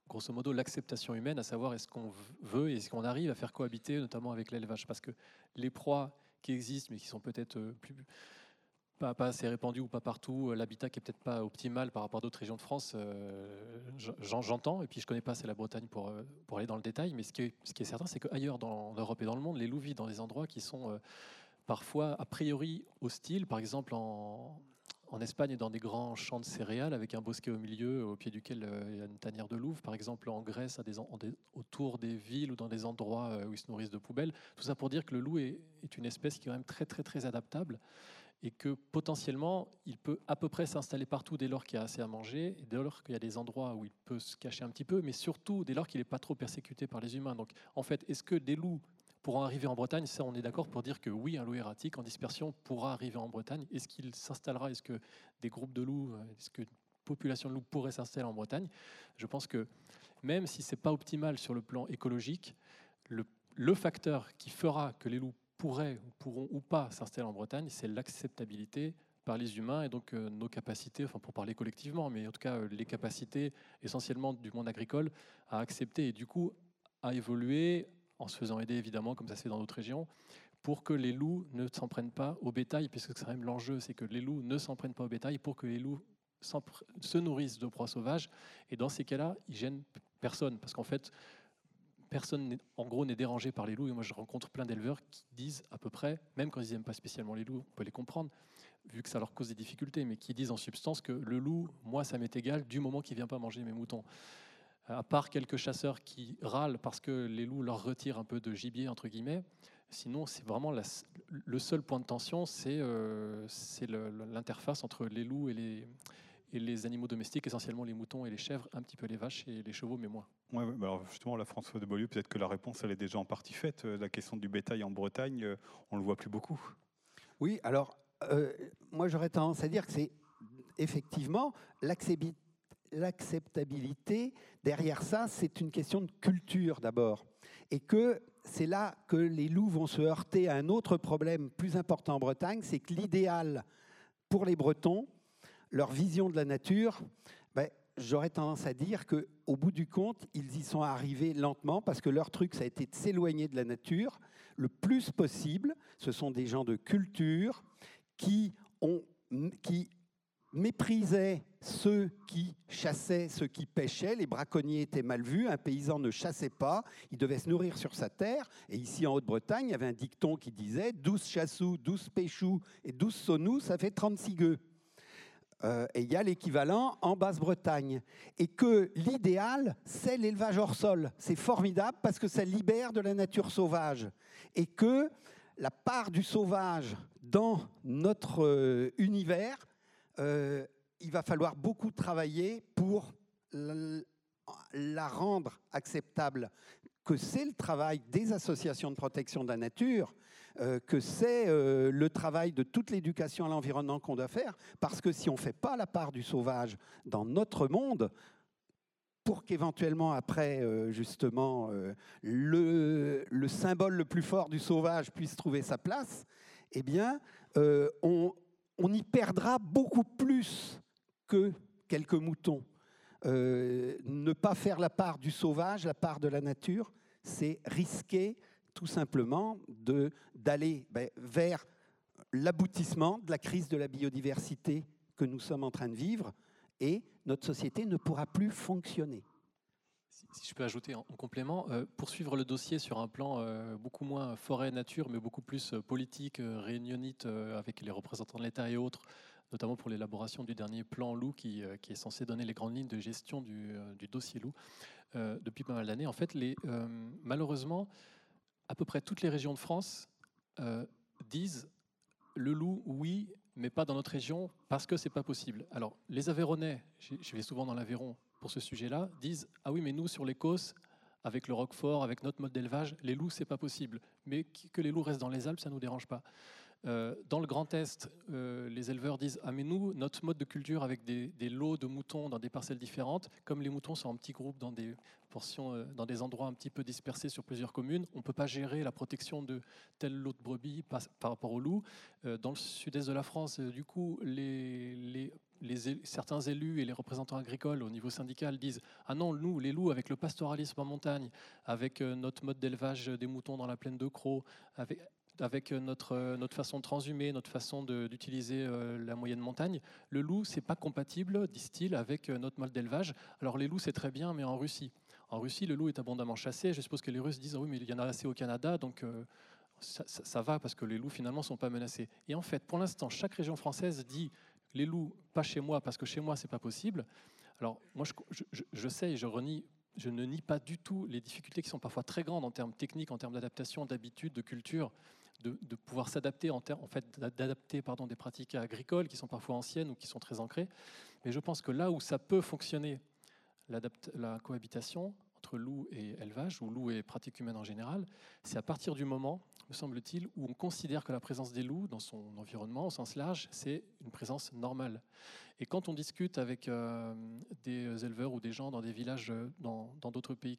grosso modo l'acceptation humaine, à savoir est-ce qu'on veut et est-ce qu'on arrive à faire cohabiter, notamment avec l'élevage. Parce que les proies qui existent, mais qui sont peut-être euh, plus pas, assez répandu ou pas partout, euh, l'habitat qui est peut-être pas optimal par rapport à d'autres régions de France, j'entends, et puis je connais pas assez la Bretagne pour, pour aller dans le détail, mais ce qui est, ce qui est certain, c'est qu'ailleurs dans l'Europe et dans le monde, les loups vivent dans des endroits qui sont parfois a priori hostiles, par exemple en, Espagne et dans des grands champs de céréales avec un bosquet au milieu au pied duquel il y a une tanière de louve, par exemple en Grèce, autour des villes ou dans des endroits où ils se nourrissent de poubelles. Tout ça pour dire que le loup est, une espèce qui est quand même très très très adaptable et que potentiellement, il peut à peu près s'installer partout dès lors qu'il y a assez à manger, dès lors qu'il y a des endroits où il peut se cacher un petit peu, mais surtout dès lors qu'il n'est pas trop persécuté par les humains. Donc, en fait, est-ce que des loups pourront arriver en Bretagne Ça, on est d'accord pour dire que oui, un loup erratique en dispersion pourra arriver en Bretagne. Est-ce qu'il s'installera? Est-ce que des groupes de loups, euh, est-ce que population de loups pourrait s'installer en Bretagne? Je pense que même si c'est pas optimal sur le plan écologique, le, facteur qui fera que les loups pourraient ou pourront ou pas s'installer en Bretagne, c'est l'acceptabilité par les humains et donc euh, nos capacités, enfin pour parler collectivement, mais en tout cas les capacités essentiellement du monde agricole à accepter et du coup à évoluer en se faisant aider évidemment comme ça se fait dans d'autres régions pour que les loups ne s'en prennent pas au bétail, puisque c'est quand même l'enjeu, c'est que les loups ne s'en prennent pas au bétail pour que les loups se nourrissent de proies sauvages et dans ces cas-là, ils gênent personne parce qu'en fait personne, en gros, n'est dérangé par les loups. Et moi, je rencontre plein d'éleveurs qui disent à peu près, même quand ils n'aiment pas spécialement les loups, on peut les comprendre, vu que ça leur cause des difficultés, mais qui disent en substance que le loup, moi, ça m'est égal du moment qu'il vient pas manger mes moutons. À part quelques chasseurs qui râlent parce que les loups leur retirent un peu de gibier, entre guillemets, sinon, c'est vraiment le seul point de tension, c'est euh, l'interface entre les loups et les, et les animaux domestiques, essentiellement les moutons et les chèvres, un petit peu les vaches et les chevaux, mais moins. Ouais, bah alors justement, la François de Beaulieu, peut-être que la réponse, elle est déjà en partie faite. Euh, la question du bétail en Bretagne, euh, on ne le voit plus beaucoup. Oui, alors, euh, moi j'aurais tendance à dire que c'est effectivement l'acceptabilité. Derrière ça, c'est une question de culture d'abord. Et que c'est là que les loups vont se heurter à un autre problème plus important en Bretagne, c'est que l'idéal pour les Bretons, leur vision de la nature, ben, j'aurais tendance à dire qu'au bout du compte, ils y sont arrivés lentement parce que leur truc, ça a été de s'éloigner de la nature le plus possible. Ce sont des gens de culture qui, ont, qui méprisaient ceux qui chassaient, ceux qui pêchaient. Les braconniers étaient mal vus. Un paysan ne chassait pas. Il devait se nourrir sur sa terre. Et ici, en Haute-Bretagne, il y avait un dicton qui disait 12 chassous, 12 pêchous et 12 sonous, ça fait 36 gueux. Euh, et il y a l'équivalent en Basse-Bretagne. Et que l'idéal, c'est l'élevage hors sol. C'est formidable parce que ça libère de la nature sauvage. Et que la part du sauvage dans notre euh, univers, euh, il va falloir beaucoup travailler pour la rendre acceptable. Que c'est le travail des associations de protection de la nature, euh, que c'est euh, le travail de toute l'éducation à l'environnement qu'on doit faire, parce que si on ne fait pas la part du sauvage dans notre monde, pour qu'éventuellement après, justement, le, symbole le plus fort du sauvage puisse trouver sa place, eh bien, on, on y perdra beaucoup plus que quelques moutons. ne pas faire la part du sauvage, la part de la nature, c'est risquer tout simplement d'aller ben, vers l'aboutissement de la crise de la biodiversité que nous sommes en train de vivre et notre société ne pourra plus fonctionner. Si je peux ajouter en complément, euh, poursuivre le dossier sur un plan euh, beaucoup moins forêt-nature, mais beaucoup plus euh, politique, réunionnite, avec les représentants de l'État et autres, notamment pour l'élaboration du dernier plan loup qui, est censé donner les grandes lignes de gestion du, dossier loup depuis pas mal d'années. En fait, malheureusement, à peu près toutes les régions de France euh, disent le loup, oui, mais pas dans notre région parce que c'est pas possible. Alors, les Aveyronais, je vais souvent dans l'Aveyron pour ce sujet-là, disent ah oui, mais nous sur les Causses, avec le Roquefort, avec notre mode d'élevage, les loups c'est pas possible. Mais que les loups restent dans les Alpes, ça nous dérange pas. Euh, dans le Grand Est, euh, les éleveurs disent Ah, mais nous, notre mode de culture avec des, lots de moutons dans des parcelles différentes, comme les moutons sont en petits groupes dans des euh, endroits un petit peu dispersés sur plusieurs communes, on ne peut pas gérer la protection de tel lot de brebis par, rapport aux loups. dans le sud-est de la France, du coup, les, certains élus et les représentants agricoles au niveau syndical disent Ah non, nous, les loups, avec le pastoralisme en montagne, avec notre mode d'élevage des moutons dans la plaine de Croix, avec, avec notre, notre façon de transhumer, notre façon d'utiliser euh, la moyenne montagne. Le loup, c'est pas compatible, disent-ils, avec euh, notre mode d'élevage. Alors les loups, c'est très bien, mais en Russie. En Russie, le loup est abondamment chassé. Je suppose que les Russes disent oui, mais il y en a assez au Canada, donc euh, ça, va parce que les loups finalement sont pas menacés. Et en fait, pour l'instant, chaque région française dit les loups pas chez moi parce que chez moi c'est pas possible. Alors moi, je, sais et je renie je ne nie pas du tout les difficultés qui sont parfois très grandes en termes techniques, en termes d'adaptation, d'habitude, de culture, de, pouvoir s'adapter en, en fait d'adapter pardon des pratiques agricoles qui sont parfois anciennes ou qui sont très ancrées. Mais je pense que là où ça peut fonctionner, la cohabitation entre loup et élevage, ou loup et pratique humaine en général, c'est à partir du moment, me semble-t-il, où on considère que la présence des loups dans son environnement, au sens large, c'est une présence normale. Et quand on discute avec euh, des éleveurs ou des gens dans des villages dans d'autres pays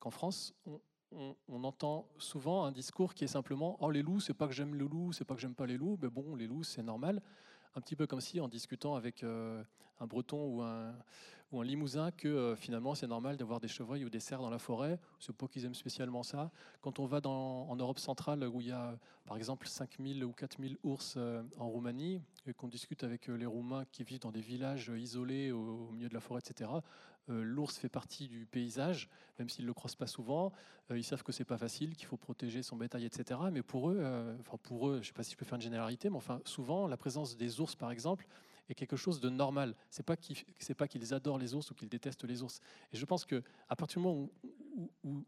qu'en France, on, entend souvent un discours qui est simplement Oh, les loups, c'est pas que j'aime les loups, c'est pas que j'aime pas les loups, mais bon, les loups, c'est normal. Un petit peu comme si, en discutant avec euh, un breton ou un, ou un limousin, que euh, finalement, c'est normal d'avoir des chevreuils ou des cerfs dans la forêt. C'est pas qu'ils aiment spécialement ça. Quand on va en Europe centrale, où il y a par exemple 5000 ou 4000 ours euh, en Roumanie, et qu'on discute avec les Roumains qui vivent dans des villages isolés au milieu de la forêt, etc., euh, l'ours fait partie du paysage, même s'ils ne le croisent pas souvent. Euh, ils savent que c'est pas facile, qu'il faut protéger son bétail, etc. Mais pour eux, euh, enfin pour eux, je sais pas si je peux faire une généralité, mais enfin souvent la présence des ours, par exemple, est quelque chose de normal. C'est pas c'est pas qu'ils adorent les ours ou qu'ils détestent les ours. Et je pense que à partir du moment où,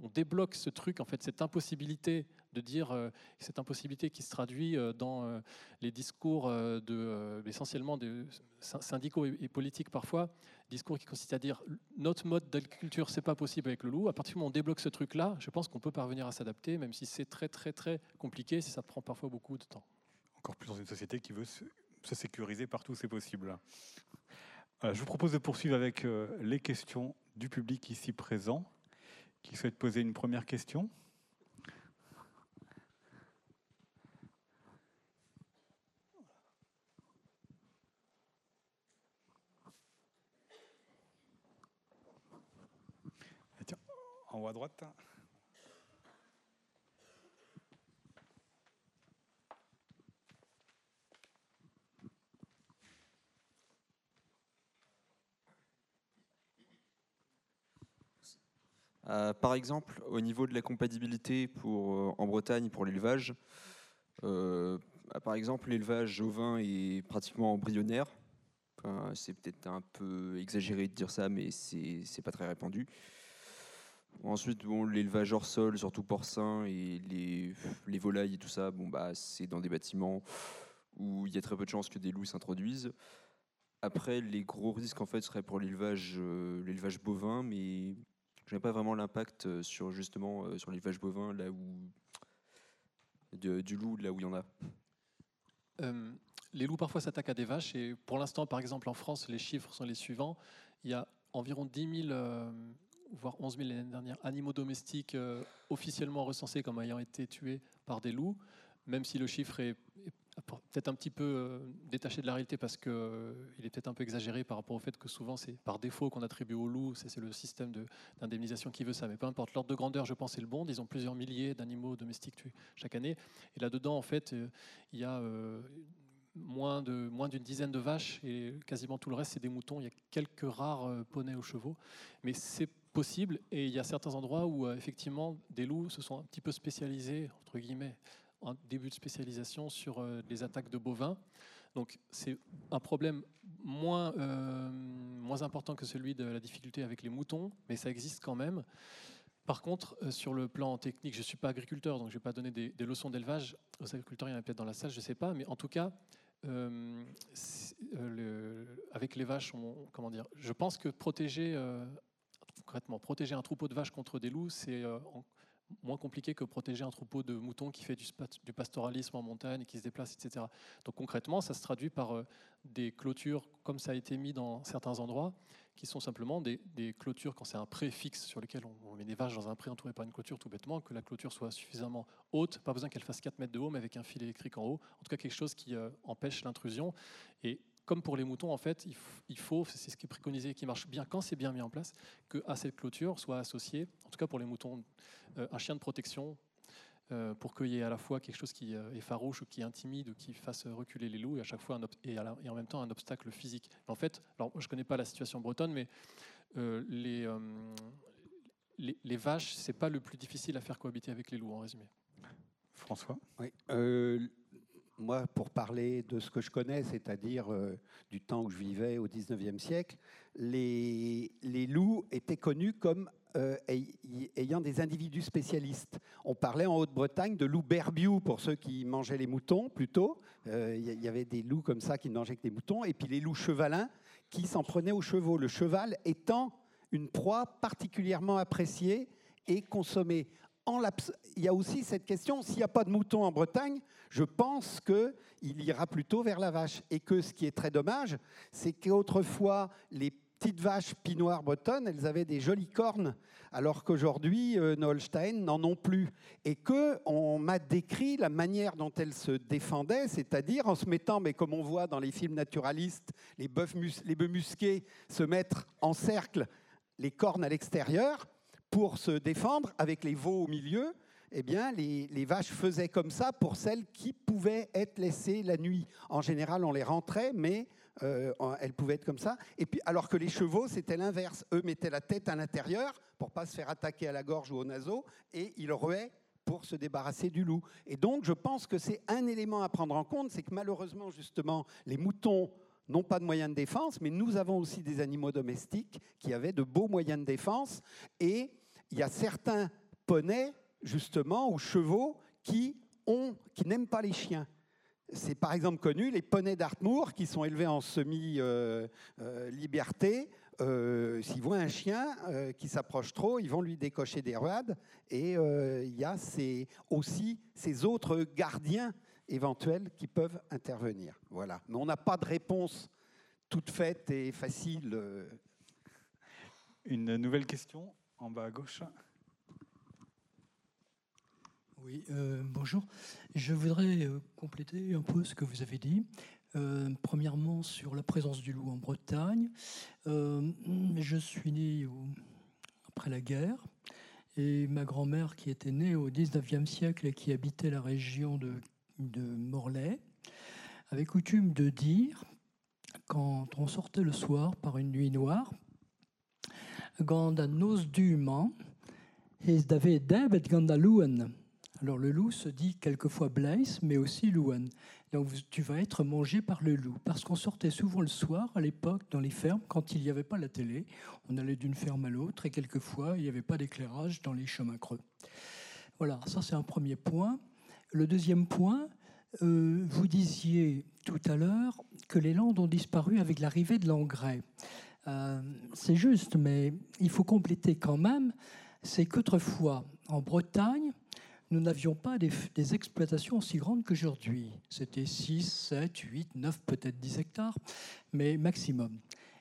on, débloque ce truc, en fait, cette impossibilité de dire, cette impossibilité qui se traduit dans les discours de, essentiellement de syndicaux et, politiques parfois, discours qui consistent à dire notre mode d'agriculture c'est pas possible avec le loup. À partir du moment où on débloque ce truc-là, je pense qu'on peut parvenir à s'adapter, même si c'est très très très compliqué, si ça prend parfois beaucoup de temps. Encore plus dans une société qui veut sécuriser partout c'est possible. Euh, je vous propose de poursuivre avec euh, les questions du public ici présent qui souhaite poser une première question? en haut à droite. Euh, par exemple, au niveau de la compatibilité pour, euh, en Bretagne pour l'élevage, euh, par exemple, l'élevage ovin est pratiquement embryonnaire. c'est peut-être un peu exagéré de dire ça, mais c'est pas très répandu. Ensuite, l'élevage hors sol, surtout porcin et les, les, volailles et tout ça, bon, bah, c'est dans des bâtiments où il y a très peu de chances que des loups s'introduisent. Après, les gros risques en fait seraient pour l'élevage, l'élevage bovin, mais je n'ai pas vraiment l'impact euh, sur justement euh, sur l'élevage bovin là où du loup là où il y en a Les loups parfois s'attaquent à des vaches et pour l'instant, par exemple en France, les chiffres sont les suivants. Il y a environ 10 000 voire 11 000 l'année dernière, animaux domestiques officiellement recensés comme ayant été tués par des loups, même si le chiffre est, peut-être un petit peu euh, détaché de la réalité parce qu'il euh, est peut-être un peu exagéré par rapport au fait que souvent c'est par défaut qu'on attribue aux loups, c'est le système d'indemnisation qui veut ça. Mais peu importe, l'ordre de grandeur, je pense, c'est le bon. Ils ont plusieurs milliers d'animaux domestiques tués chaque année. Et là-dedans, en fait, euh, il y a moins d'une moins dizaine de vaches et quasiment tout le reste, c'est des moutons. Il y a quelques rares poneys aux chevaux. Mais c'est possible et il y a certains endroits où, effectivement, des loups se sont un petit peu spécialisés, entre guillemets, un début de spécialisation sur euh, les attaques de bovins. Donc c'est un problème moins, euh, moins important que celui de la difficulté avec les moutons, mais ça existe quand même. Par contre, euh, sur le plan technique, je ne suis pas agriculteur, donc je ne vais pas donner des, leçons d'élevage aux agriculteurs, il y en a peut-être dans la salle, je ne sais pas, mais en tout cas, avec les vaches, comment dire, je pense que protéger, concrètement, protéger un troupeau de vaches contre des loups, c'est moins compliqué que protéger un troupeau de moutons qui fait du, pastoralisme en montagne, qui se déplace, etc. Donc concrètement, ça se traduit par euh, des clôtures, comme ça a été mis dans certains endroits, qui sont simplement des, clôtures quand c'est un pré fixe sur lequel on, met des vaches dans un pré entouré par une clôture tout bêtement, que la clôture soit suffisamment haute, pas besoin qu'elle fasse 4 mètres de haut, mais avec un fil électrique en haut, en tout cas quelque chose qui euh, empêche l'intrusion. Et comme pour les moutons, en fait, il faut, c'est ce qui est préconisé et qui marche bien quand c'est bien mis en place, qu'à cette clôture soit associé, en tout cas pour les moutons, euh, un chien de protection euh, pour qu'il y ait à la fois quelque chose qui euh, est farouche ou qui intimide ou qui fasse reculer les loups et à chaque fois un et, et, en même temps un obstacle physique. En fait, alors je ne connais pas la situation bretonne, mais les, les, les, vaches, c'est pas le plus difficile à faire cohabiter avec les loups en résumé. François? Oui moi, pour parler de ce que je connais, c'est-à-dire euh, du temps où je vivais au 19e siècle, les, loups étaient connus comme euh, ayant des individus spécialistes. On parlait en Haute-Bretagne de loups berbiou pour ceux qui mangeaient les moutons plutôt. Euh, il y avait des loups comme ça qui ne mangeaient que des moutons, et puis les loups chevalins qui s'en prenaient aux chevaux. Le cheval étant une proie particulièrement appréciée et consommée il y a aussi cette question, s'il n'y a pas de moutons en Bretagne, je pense qu'il ira plutôt vers la vache. Et que ce qui est très dommage, c'est qu'autrefois, les petites vaches pinoires bretonnes, elles avaient des jolies cornes, alors qu'aujourd'hui, euh, nos Holstein n'en ont plus. Et qu'on m'a décrit la manière dont elles se défendaient, c'est-à-dire en se mettant, mais comme on voit dans les films naturalistes, les, les bœufs musqués se mettre en cercle, les cornes à l'extérieur, pour se défendre avec les veaux au milieu, eh bien, les, vaches faisaient comme ça pour celles qui pouvaient être laissées la nuit. En général, on les rentrait, mais euh, elles pouvaient être comme ça. Et puis, alors que les chevaux, c'était l'inverse. Eux mettaient la tête à l'intérieur pour pas se faire attaquer à la gorge ou au naseau, et ils ruaient pour se débarrasser du loup. Et donc, je pense que c'est un élément à prendre en compte, c'est que malheureusement, justement, les moutons n'ont pas de moyens de défense, mais nous avons aussi des animaux domestiques qui avaient de beaux moyens de défense. Et il y a certains poneys, justement, ou chevaux, qui n'aiment pas les chiens. C'est par exemple connu les poneys d'Artmoor qui sont élevés en semi-liberté. Euh, s'ils voient un chien euh, qui s'approche trop, ils vont lui décocher des ruades. Et euh, il y a aussi ces autres gardiens éventuels qui peuvent intervenir. Voilà. Mais on n'a pas de réponse toute faite et facile. Une nouvelle question en bas à gauche. Oui, euh, bonjour. Je voudrais euh, compléter un peu ce que vous avez dit. Euh, premièrement, sur la présence du loup en Bretagne. je suis né après la guerre et ma grand-mère, qui était née au 19e siècle et qui habitait la région de, de Morlaix, avait coutume de dire, quand on sortait le soir par une nuit noire, ganda nos duman, et d'avait debet ganda Alors le loup se dit quelquefois Blaise, mais aussi louan. Donc tu vas être mangé par le loup. Parce qu'on sortait souvent le soir, à l'époque, dans les fermes, quand il n'y avait pas la télé. On allait d'une ferme à l'autre et quelquefois, il n'y avait pas d'éclairage dans les chemins creux. Voilà, ça c'est un premier point. Le deuxième point, euh, vous disiez tout à l'heure que les landes ont disparu avec l'arrivée de l'engrais. Euh, c'est juste, mais il faut compléter quand même, c'est qu'autrefois, en Bretagne, nous n'avions pas des, des exploitations aussi grandes qu'aujourd'hui. C'était 6, 7, 8, 9, peut-être 10 hectares, mais maximum.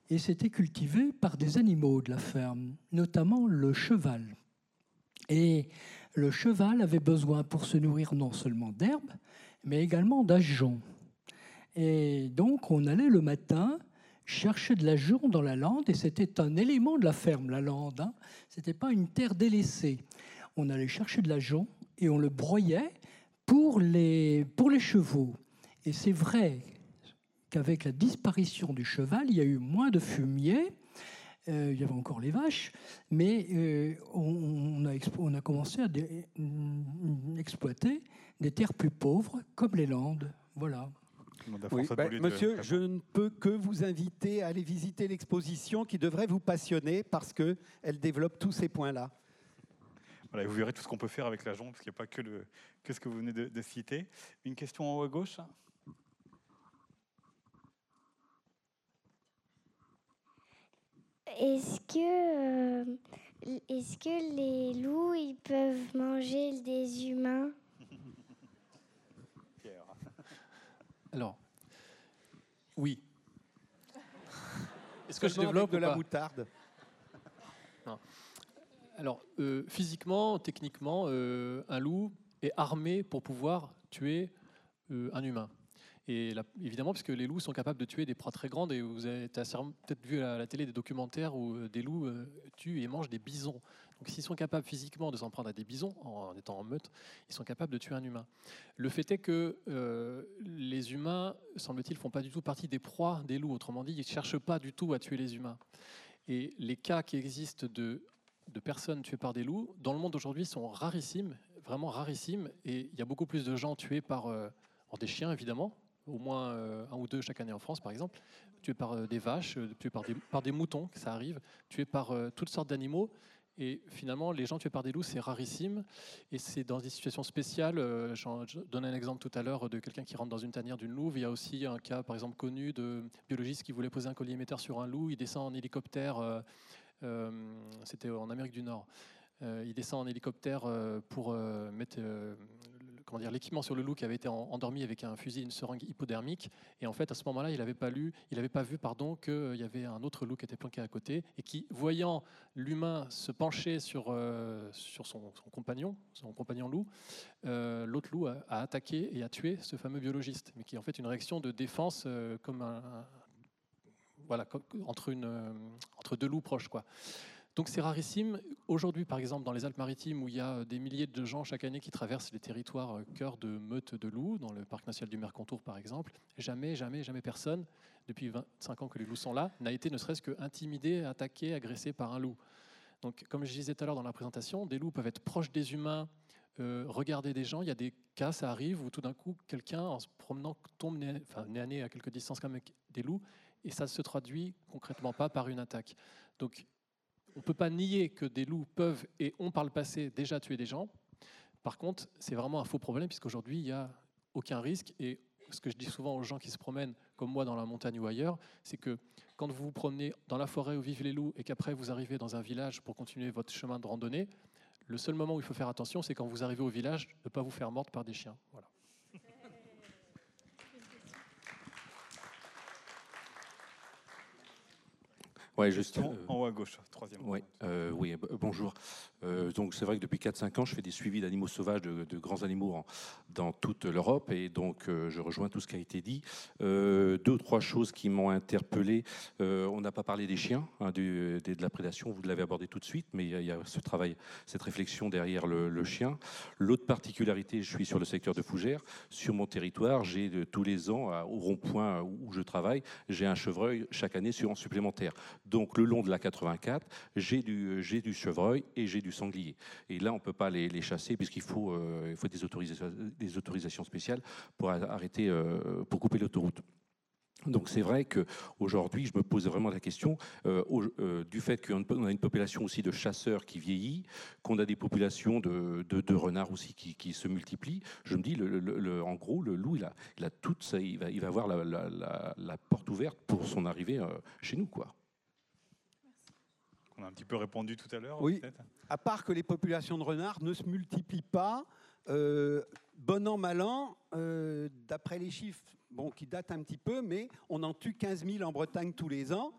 Et c'était cultivé par des animaux de la ferme, notamment le cheval. Et le cheval avait besoin pour se nourrir non seulement d'herbes, mais également d'ajoncs. Et donc on allait le matin chercher de l'ajonc dans la lande, et c'était un élément de la ferme, la lande. Hein. Ce n'était pas une terre délaissée. On allait chercher de l'ajonc et on le broyait pour les, pour les chevaux. Et c'est vrai qu'avec la disparition du cheval, il y a eu moins de fumier, euh, il y avait encore les vaches, mais euh, on, a, on, a, commencé à exploiter des terres plus pauvres, comme les Landes. Voilà. Bah, monsieur, je ne peux que vous inviter à aller visiter l'exposition qui devrait vous passionner parce qu'elle développe tous ces points-là. Voilà, vous verrez tout ce qu'on peut faire avec la jambe, parce qu'il n'y a pas que, le, que ce que vous venez de, de citer. Une question en haut à gauche Est-ce que, euh, est que les loups ils peuvent manger des humains? Alors, oui. Est-ce que je développe de la moutarde? Alors, euh, physiquement, techniquement, euh, un loup est armé pour pouvoir tuer un humain. Et évidemment, puisque les loups sont capables de tuer des proies très grandes, et vous avez peut-être vu à la télé des documentaires où euh, des loups euh, tuent et mangent des bisons. Donc s'ils sont capables physiquement de s'en prendre à des bisons, en, étant en meute, ils sont capables de tuer un humain. Le fait est que euh, les humains, semble-t-il, font pas du tout partie des proies des loups. Autrement dit, ils ne cherchent pas du tout à tuer les humains. Et les cas qui existent de, de personnes tuées par des loups, dans le monde aujourd'hui, sont rarissimes, vraiment rarissimes. Et il y a beaucoup plus de gens tués par des chiens, évidemment, au moins euh, un ou deux chaque année en France, par exemple, tués par euh, des vaches, euh, tués par des, par moutons, ça arrive, tués par toutes sortes d'animaux. Et finalement, les gens tués par des loups, c'est rarissime. Et c'est dans des situations spéciales. je donne un exemple tout à l'heure de quelqu'un qui rentre dans une tanière d'une louve. Il y a aussi un cas, par exemple, connu de biologiste qui voulait poser un collier émetteur sur un loup. Il descend en hélicoptère. C'était en Amérique du Nord. il descend en hélicoptère pour mettre comment dire, l'équipement sur le loup qui avait été endormi avec un fusil une seringue hypodermique. Et en fait, à ce moment-là, il n'avait pas lu, il n'avait pas vu, pardon, qu'il euh, y avait un autre loup qui était planqué à côté et qui, voyant l'humain se pencher sur, euh, sur son, compagnon, son compagnon loup, euh, l'autre loup a, attaqué et a tué ce fameux biologiste, mais qui est en fait une réaction de défense comme un, voilà, entre, une, entre deux loups proches, quoi. Donc c'est rarissime. Aujourd'hui, par exemple, dans les Alpes-Maritimes, où il y a des milliers de gens chaque année qui traversent les territoires euh, cœur de meutes de loups, dans le parc national du Mercantour, par exemple, jamais, jamais, jamais personne, depuis 25 ans que les loups sont là, n'a été ne serait-ce que intimidé, attaqué, agressé par un loup. Donc, comme je disais tout à l'heure dans la présentation, des loups peuvent être proches des humains, euh, regarder des gens. Il y a des cas, ça arrive, où tout d'un coup, quelqu'un, en se promenant, tombe nez, à nez à quelques distances comme des loups, et ça ne se traduit concrètement pas par une attaque. Donc, on ne peut pas nier que des loups peuvent et ont par le passé déjà tué des gens. Par contre, c'est vraiment un faux problème puisqu'aujourd'hui, il n'y a aucun risque. Et ce que je dis souvent aux gens qui se promènent, comme moi, dans la montagne ou ailleurs, c'est que quand vous vous promenez dans la forêt où vivent les loups et qu'après vous arrivez dans un village pour continuer votre chemin de randonnée, le seul moment où il faut faire attention, c'est quand vous arrivez au village, ne pas vous faire mordre par des chiens. Ouais, juste, en haut à gauche, troisième. Euh, oui, bonjour. Euh, donc c'est vrai que depuis 4-5 ans, je fais des suivis d'animaux sauvages, de, grands animaux dans toute l'Europe, et donc euh, je rejoins tout ce qui a été dit. deux ou trois choses qui m'ont interpellé. on n'a pas parlé des chiens, hein, de la prédation, vous l'avez abordé tout de suite, mais il y, a ce travail, cette réflexion derrière le, chien. L'autre particularité, je suis sur le secteur de Fougères. Sur mon territoire, j'ai tous les ans, au rond-point où je travaille, j'ai un chevreuil chaque année sur en supplémentaire. Donc le long de la 84, j'ai du, chevreuil et j'ai du sanglier. Et là, on ne peut pas les, chasser puisqu'il faut, euh, des, autorisations, spéciales pour arrêter, euh, pour couper l'autoroute. Donc c'est vrai qu'aujourd'hui, je me pose vraiment la question euh, du fait qu'on a une population aussi de chasseurs qui vieillit, qu'on a des populations de, renards aussi qui, se multiplient. Je me dis, en gros, le loup, il a, toute ça, il va, avoir la, porte ouverte pour son arrivée chez nous, quoi. On a un petit peu répondu tout à l'heure. Oui. À part que les populations de renards ne se multiplient pas euh, bon an, mal an, euh, d'après les chiffres bon, qui datent un petit peu, mais on en tue 15 000 en Bretagne tous les ans.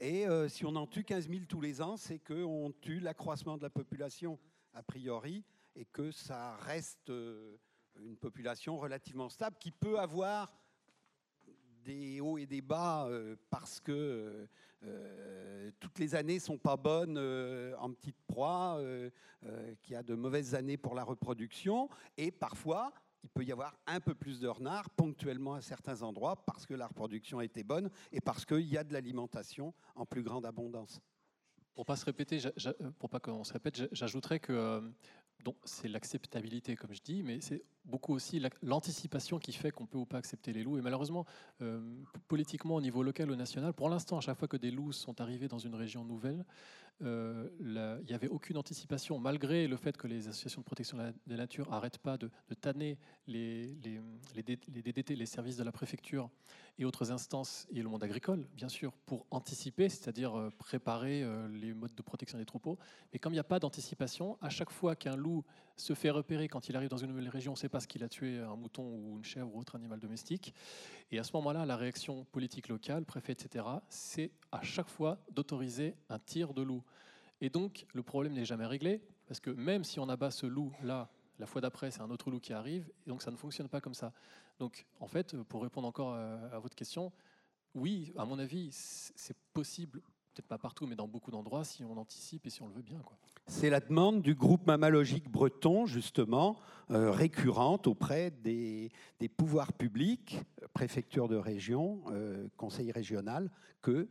Et euh, si on en tue 15 000 tous les ans, c'est qu'on tue l'accroissement de la population, a priori, et que ça reste une population relativement stable qui peut avoir des hauts et des bas euh, parce que euh, toutes les années sont pas bonnes euh, en petite proie, euh, euh, qu'il y a de mauvaises années pour la reproduction, et parfois il peut y avoir un peu plus de renards ponctuellement à certains endroits parce que la reproduction a été bonne et parce qu'il y a de l'alimentation en plus grande abondance. Pour pas se répéter, euh, pour pas qu'on se répète, j'a- j'ajouterais que euh, donc c'est l'acceptabilité, comme je dis, mais c'est beaucoup aussi la- l'anticipation qui fait qu'on peut ou pas accepter les loups. Et malheureusement, euh, politiquement, au niveau local ou national, pour l'instant, à chaque fois que des loups sont arrivés dans une région nouvelle, euh, il n'y avait aucune anticipation, malgré le fait que les associations de protection de la, nature n'arrêtent pas de, tanner les, les, les, les DDT, les services de la préfecture et autres instances, et le monde agricole, bien sûr, pour anticiper, c'est-à-dire euh, préparer euh, les modes de protection des troupeaux. Mais comme il n'y a pas d'anticipation, à chaque fois qu'un loup se fait repérer quand il arrive dans une nouvelle région, on ne qu'il a tué un mouton ou une chèvre ou autre animal domestique. Et à ce moment-là, la réaction politique locale, préfet, etc., c'est à chaque fois d'autoriser un tir de loup. Et donc, le problème n'est jamais réglé, parce que même si on abat ce loup-là, la fois d'après, c'est un autre loup qui arrive, et donc ça ne fonctionne pas comme ça. Donc, en fait, pour répondre encore à, votre question, oui, à mon avis, c'est possible, peut-être pas partout, mais dans beaucoup d'endroits, si on anticipe et si on le veut bien. Quoi. C'est la demande du groupe mammalogique breton, justement, euh, récurrente auprès des, des pouvoirs publics, préfecture de région, euh, conseil régional, que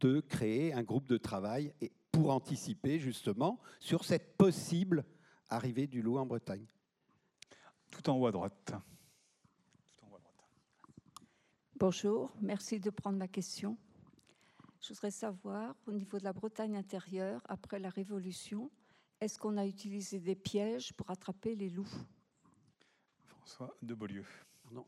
de créer un groupe de travail et pour anticiper justement sur cette possible arrivée du loup en Bretagne. Tout en haut à droite. Tout en haut à droite. Bonjour, merci de prendre ma question. Je voudrais savoir, au niveau de la Bretagne intérieure, après la Révolution, est-ce qu'on a utilisé des pièges pour attraper les loups? François de Beaulieu. Pardon,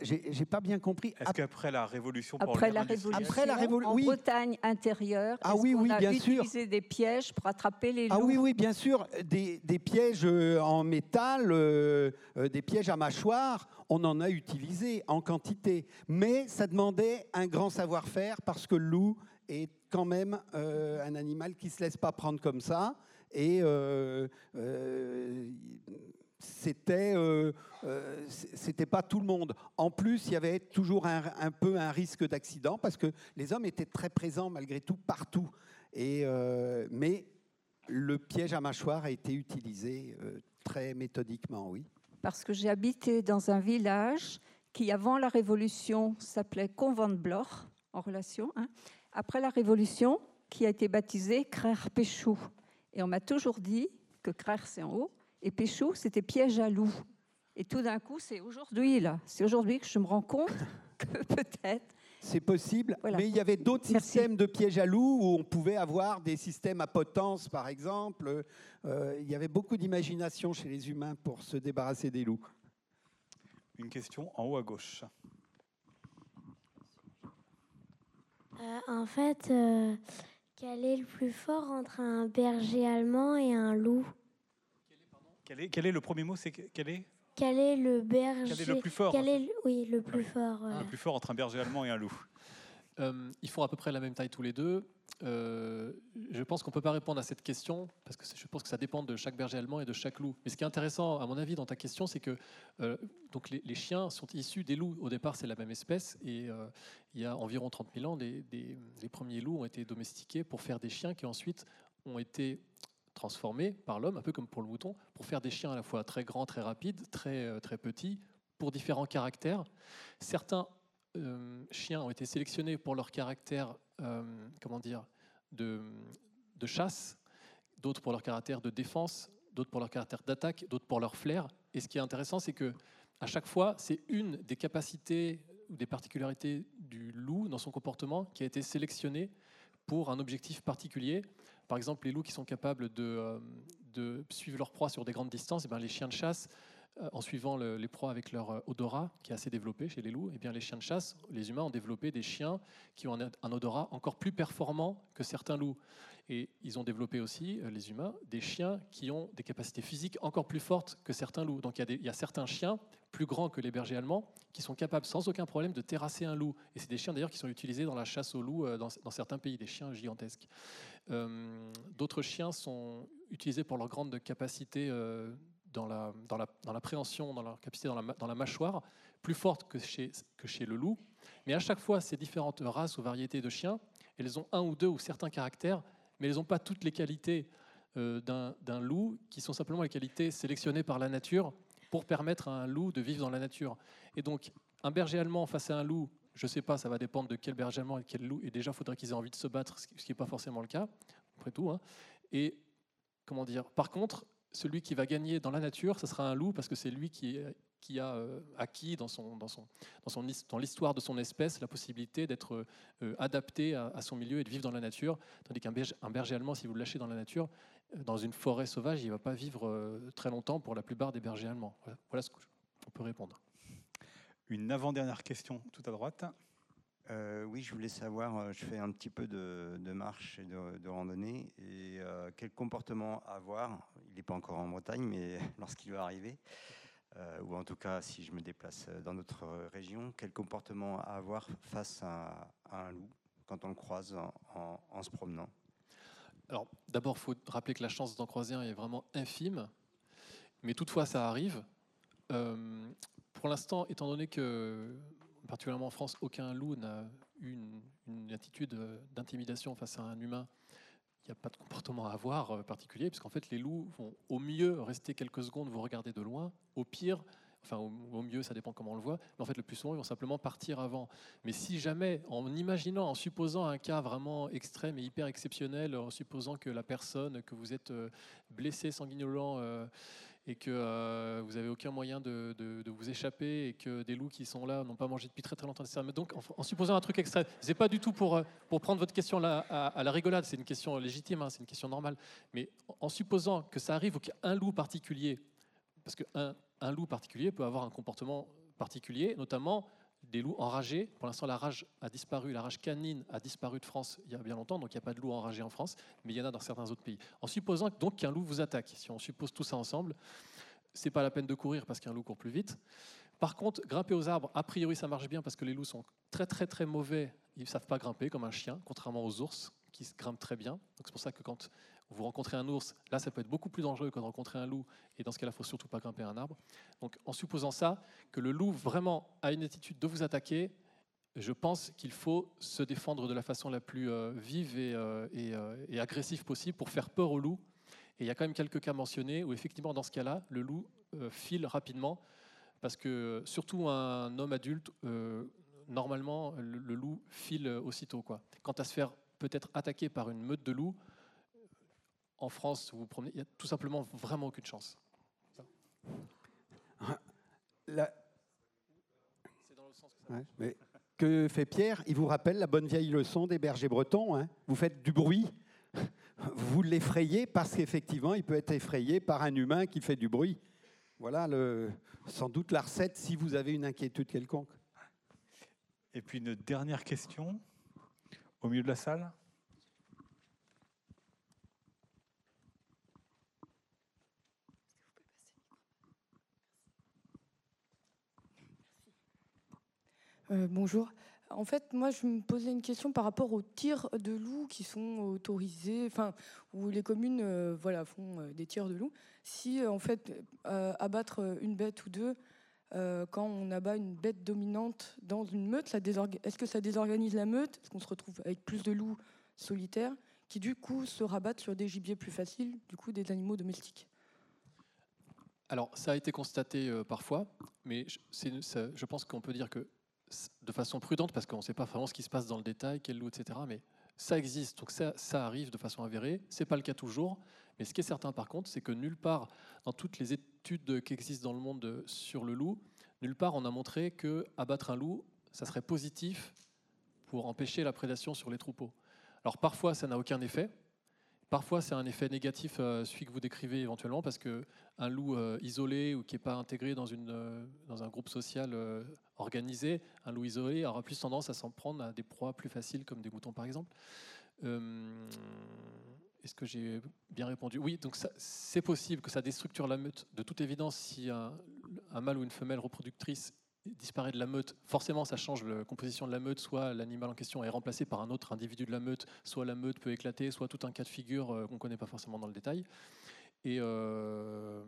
j'ai j'ai pas bien compris. Est-ce qu'après la Révolution Après la Révolution, Après la Révolu- en oui. Bretagne intérieure, Ah oui, oui, a bien sûr. utilisé des pièges pour attraper les loups Ah oui, oui, bien sûr, des, des pièges euh, en métal, euh, euh, des pièges à mâchoire, on en a utilisé en quantité. Mais ça demandait un grand savoir-faire parce que le loup est quand même euh, un animal qui ne se laisse pas prendre comme ça. Et euh, euh, c'était euh, euh, c'était pas tout le monde. En plus, il y avait toujours un, peu un risque d'accident parce que les hommes étaient très présents malgré tout partout. Et, euh, mais le piège à mâchoire a été utilisé très méthodiquement, oui. Parce que j'ai habité dans un village qui, avant la Révolution, s'appelait Convent-Bloch, en relation. hein. Après la Révolution, qui a été baptisé Crère-Péchou. Et on m'a toujours dit que Crère, c'est en haut, et Péchou, c'était piège à loup. Et tout d'un coup, c'est aujourd'hui, là. C'est aujourd'hui que je me rends compte que peut-être. C'est possible, Voilà. mais il y avait d'autres Merci. systèmes de pièges à loup où on pouvait avoir des systèmes à potence, par exemple. Euh, il y avait beaucoup d'imagination chez les humains pour se débarrasser des loups. Une question en haut à gauche. Euh, en fait, euh, quel est le plus fort entre un berger allemand et un loup? Quel est, quel est le premier mot C'est que- quel est? Quel est le berger? Quel est le plus fort? Quel est le- Oui, le plus oui. fort. voilà. le plus fort entre un berger allemand et un loup Euh, ils font à peu près la même taille tous les deux. Euh, je pense qu'on ne peut pas répondre à cette question parce que c'est- je pense que ça dépend de chaque berger allemand et de chaque loup. Mais ce qui est intéressant, à mon avis, dans ta question, c'est que euh, donc les, les chiens sont issus des loups. Au départ, c'est la même espèce et euh, il y a environ 30 000 ans, des- des- les premiers loups ont été domestiqués pour faire des chiens qui ensuite ont été transformés par l'homme, un peu comme pour le mouton, pour faire des chiens à la fois très grands, très rapides, très, euh, très petits, pour différents caractères. Certains euh, chiens ont été sélectionnés pour leur caractère, euh, comment dire, de, de chasse, d'autres pour leur caractère de défense, d'autres pour leur caractère d'attaque, d'autres pour leur flair. Et ce qui est intéressant, c'est que à chaque fois, c'est une des capacités ou des particularités du loup dans son comportement qui a été sélectionnée pour un objectif particulier. Par exemple, les loups qui sont capables de, euh, suivre leur proie sur des grandes distances, eh ben, les chiens de chasse en suivant les proies avec leur euh, odorat qui est assez développé chez les loups, et eh bien les chiens de chasse, les humains ont développé des chiens qui ont un, odorat encore plus performant que certains loups. Et ils ont développé aussi, euh, les humains, des chiens qui ont des capacités physiques encore plus fortes que certains loups. Donc il y, a certains chiens plus grands que les bergers allemands qui sont capables sans aucun problème de terrasser un loup. Et c'est des chiens d'ailleurs qui sont utilisés dans la chasse aux loups dans, certains pays, des chiens gigantesques. D'autres chiens sont utilisés pour leur grande capacité dans la, dans la, dans la préhension, dans leur capacité dans la, dans la mâchoire, plus forte que chez, que chez le loup. Mais à chaque fois, ces différentes races ou variétés de chiens, elles ont un ou deux ou certains caractères, mais elles n'ont pas toutes les qualités euh, d'un loup, qui sont simplement les qualités sélectionnées par la nature pour permettre à un loup de vivre dans la nature. Et donc, un berger allemand face à un loup, je ne sais pas, ça va dépendre de quel berger allemand et de quel loup. Et déjà, il faudrait qu'ils aient envie de se battre, ce qui n'est pas forcément le cas, après tout. Hein. Et comment dire Par contre, celui qui va gagner dans la nature, ce sera un loup parce que c'est lui qui, a euh, acquis dans, l'histoire de son espèce la possibilité d'être euh, adapté à, son milieu et de vivre dans la nature. Tandis qu'un berger, un berger allemand, si vous le lâchez dans la nature, euh, dans une forêt sauvage, il ne va pas vivre très longtemps pour la plupart des bergers allemands. Voilà, ce qu'on peut répondre. Une avant-dernière question tout à droite. Euh, oui, je voulais savoir, euh, je fais un petit peu de, marche et de, randonnée, et euh, quel comportement avoir, il n'est pas encore en Bretagne, mais lorsqu'il va arriver, ou en tout cas si je me déplace dans notre région, quel comportement avoir face à, un loup quand on le croise en, se promenant? Alors d'abord, il faut rappeler que la chance d'en croiser un est vraiment infime, mais toutefois ça arrive. pour l'instant, étant donné que particulièrement en France, aucun loup n'a eu une, attitude d'intimidation face à un humain. Il n'y a pas de comportement à avoir euh, particulier, puisqu'en fait, les loups vont au mieux rester quelques secondes, vous regarder de loin, au pire, enfin au, mieux, ça dépend comment on le voit, mais en fait, le plus souvent, ils vont simplement partir avant. Mais si jamais, en imaginant, en supposant un cas vraiment extrême et hyper exceptionnel, en supposant que la personne, que vous êtes euh, blessé, sanguinolent, euh, et que euh, vous n'avez aucun moyen de, vous échapper et que des loups qui sont là n'ont pas mangé depuis très très longtemps. Mais donc, en, supposant un truc extrême, c'est pas du tout pour, euh, pour prendre votre question là à, la rigolade, c'est une question légitime, hein, c'est une question normale. Mais en, supposant que ça arrive ou qu'un loup particulier, parce qu'un un loup particulier peut avoir un comportement particulier, notamment des loups enragés. Pour l'instant, la rage a disparu, la rage canine a disparu de France il y a bien longtemps, donc il n'y a pas de loups enragés en France, mais il y en a dans certains autres pays. En supposant donc qu'un loup vous attaque, si on suppose tout ça ensemble, c'est pas la peine de courir parce qu'un loup court plus vite. Par contre, grimper aux arbres, a priori, ça marche bien parce que les loups sont très très très mauvais. Ils ne savent pas grimper comme un chien, contrairement aux ours qui grimpent très bien. Donc c'est pour ça que quand vous rencontrez un ours, là ça peut être beaucoup plus dangereux que de rencontrer un loup, et dans ce cas-là, il faut surtout pas grimper un arbre. Donc en supposant ça, que le loup vraiment a une attitude de vous attaquer, je pense qu'il faut se défendre de la façon la plus euh, vive euh, euh, et, agressive possible pour faire peur au loup. Et il y a quand même quelques cas mentionnés où effectivement dans ce cas-là, le loup file rapidement, parce que surtout un homme adulte, normalement, le, loup file aussitôt. Quoi. Quant à se faire peut-être attaquer par une meute de loups, en France, vous, vous promenez, il n'y a tout simplement vraiment aucune chance. mais que fait Pierre? Il vous rappelle la bonne vieille leçon des bergers bretons. Hein? vous faites du bruit, vous l'effrayez parce qu'effectivement, il peut être effrayé par un humain qui fait du bruit. Voilà le, sans doute la recette si vous avez une inquiétude quelconque. Et puis une dernière question au milieu de la salle. Euh, bonjour. En fait, moi, je me posais une question par rapport aux tirs de loups qui sont autorisés, enfin, où les communes euh, voilà, font euh, des tirs de loups. Si, en fait, abattre une bête ou deux, quand on abat une bête dominante dans une meute, est-ce que ça désorganise la meute? Est-ce qu'on se retrouve avec plus de loups solitaires qui, du coup, se rabattent sur des gibiers plus faciles, du coup, des animaux domestiques? Alors, ça a été constaté parfois, mais je pense qu'on peut dire que de façon prudente, parce qu'on ne sait pas vraiment ce qui se passe dans le détail, quel loup, etc. Mais ça existe, donc ça, arrive de façon avérée. Ce n'est pas le cas toujours, mais ce qui est certain par contre, c'est que nulle part, dans toutes les études qui existent dans le monde sur le loup, nulle part on a montré que abattre un loup, ça serait positif pour empêcher la prédation sur les troupeaux. Alors parfois, ça n'a aucun effet. Parfois, c'est un effet négatif, euh, celui que vous décrivez éventuellement, parce qu'un loup euh, isolé ou qui n'est pas intégré dans, une, euh, dans un groupe social organisé, un loup isolé aura plus tendance à s'en prendre à des proies plus faciles, comme des moutons par exemple. Est-ce que j'ai bien répondu? Oui, donc c'est possible que ça déstructure la meute. De toute évidence, si un, un mâle ou une femelle reproductrice disparaît de la meute, forcément ça change la composition de la meute, soit l'animal en question est remplacé par un autre individu de la meute, soit la meute peut éclater, soit tout un cas de figure euh, qu'on ne connaît pas forcément dans le détail. Et, euh,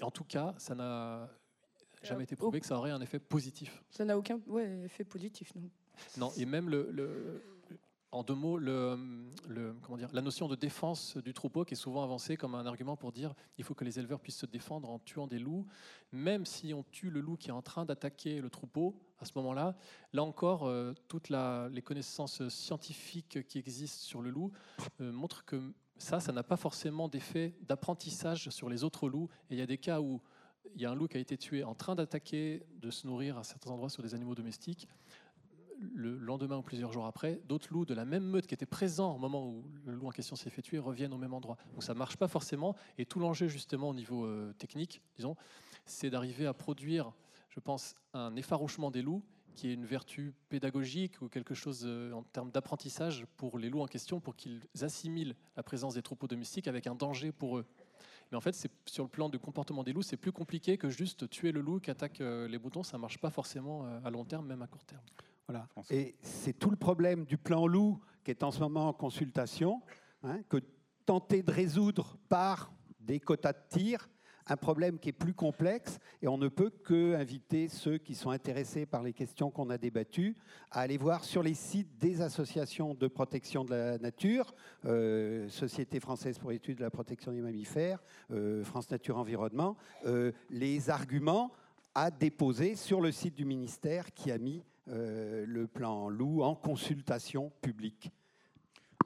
en tout cas, ça n'a jamais été prouvé que ça aurait un effet positif. Ça n'a aucun effet positif, non Non, et même le en deux mots, le, comment dire, la notion de défense du troupeau qui est souvent avancée comme un argument pour dire il faut que les éleveurs puissent se défendre en tuant des loups, même si on tue le loup qui est en train d'attaquer le troupeau, à ce moment-là, là encore, euh, toutes les connaissances scientifiques qui existent sur le loup euh, montrent que ça, ça n'a pas forcément d'effet d'apprentissage sur les autres loups. Et il y a des cas où il y a un loup qui a été tué en train d'attaquer, de se nourrir à certains endroits sur des animaux domestiques le lendemain ou plusieurs jours après, d'autres loups de la même meute qui étaient présents au moment où le loup en question s'est fait tuer reviennent au même endroit. Donc ça ne marche pas forcément. Et tout l'enjeu justement au niveau euh, technique, disons, c'est d'arriver à produire, je pense, un effarouchement des loups qui est une vertu pédagogique ou quelque chose euh, en termes d'apprentissage pour les loups en question, pour qu'ils assimilent la présence des troupeaux domestiques avec un danger pour eux. Mais en fait, c'est sur le plan du comportement des loups, c'est plus compliqué que juste tuer le loup qui attaque euh, les boutons. Ça ne marche pas forcément à long terme, même à court terme. Et c'est tout le problème du plan loup qui est en ce moment en consultation, hein, que tenter de résoudre par des quotas de tir, un problème qui est plus complexe et on ne peut que inviter ceux qui sont intéressés par les questions qu'on a débattues à aller voir sur les sites des associations de protection de la nature, euh, Société française pour l'étude de la protection des mammifères, euh, France Nature Environnement, euh, les arguments à déposer sur le site du ministère qui a mis le plan loup en consultation publique.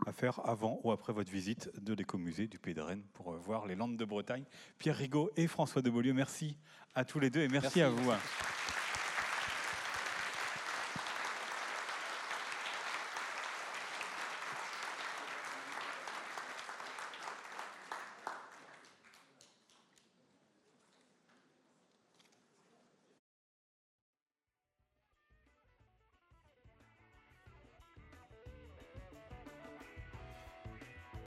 À faire avant ou après votre visite de l'écomusée du Pays de Rennes pour euh, voir les Landes de Bretagne. Pierre Rigaud et François de Beaulieu, merci à tous les deux et merci. à vous.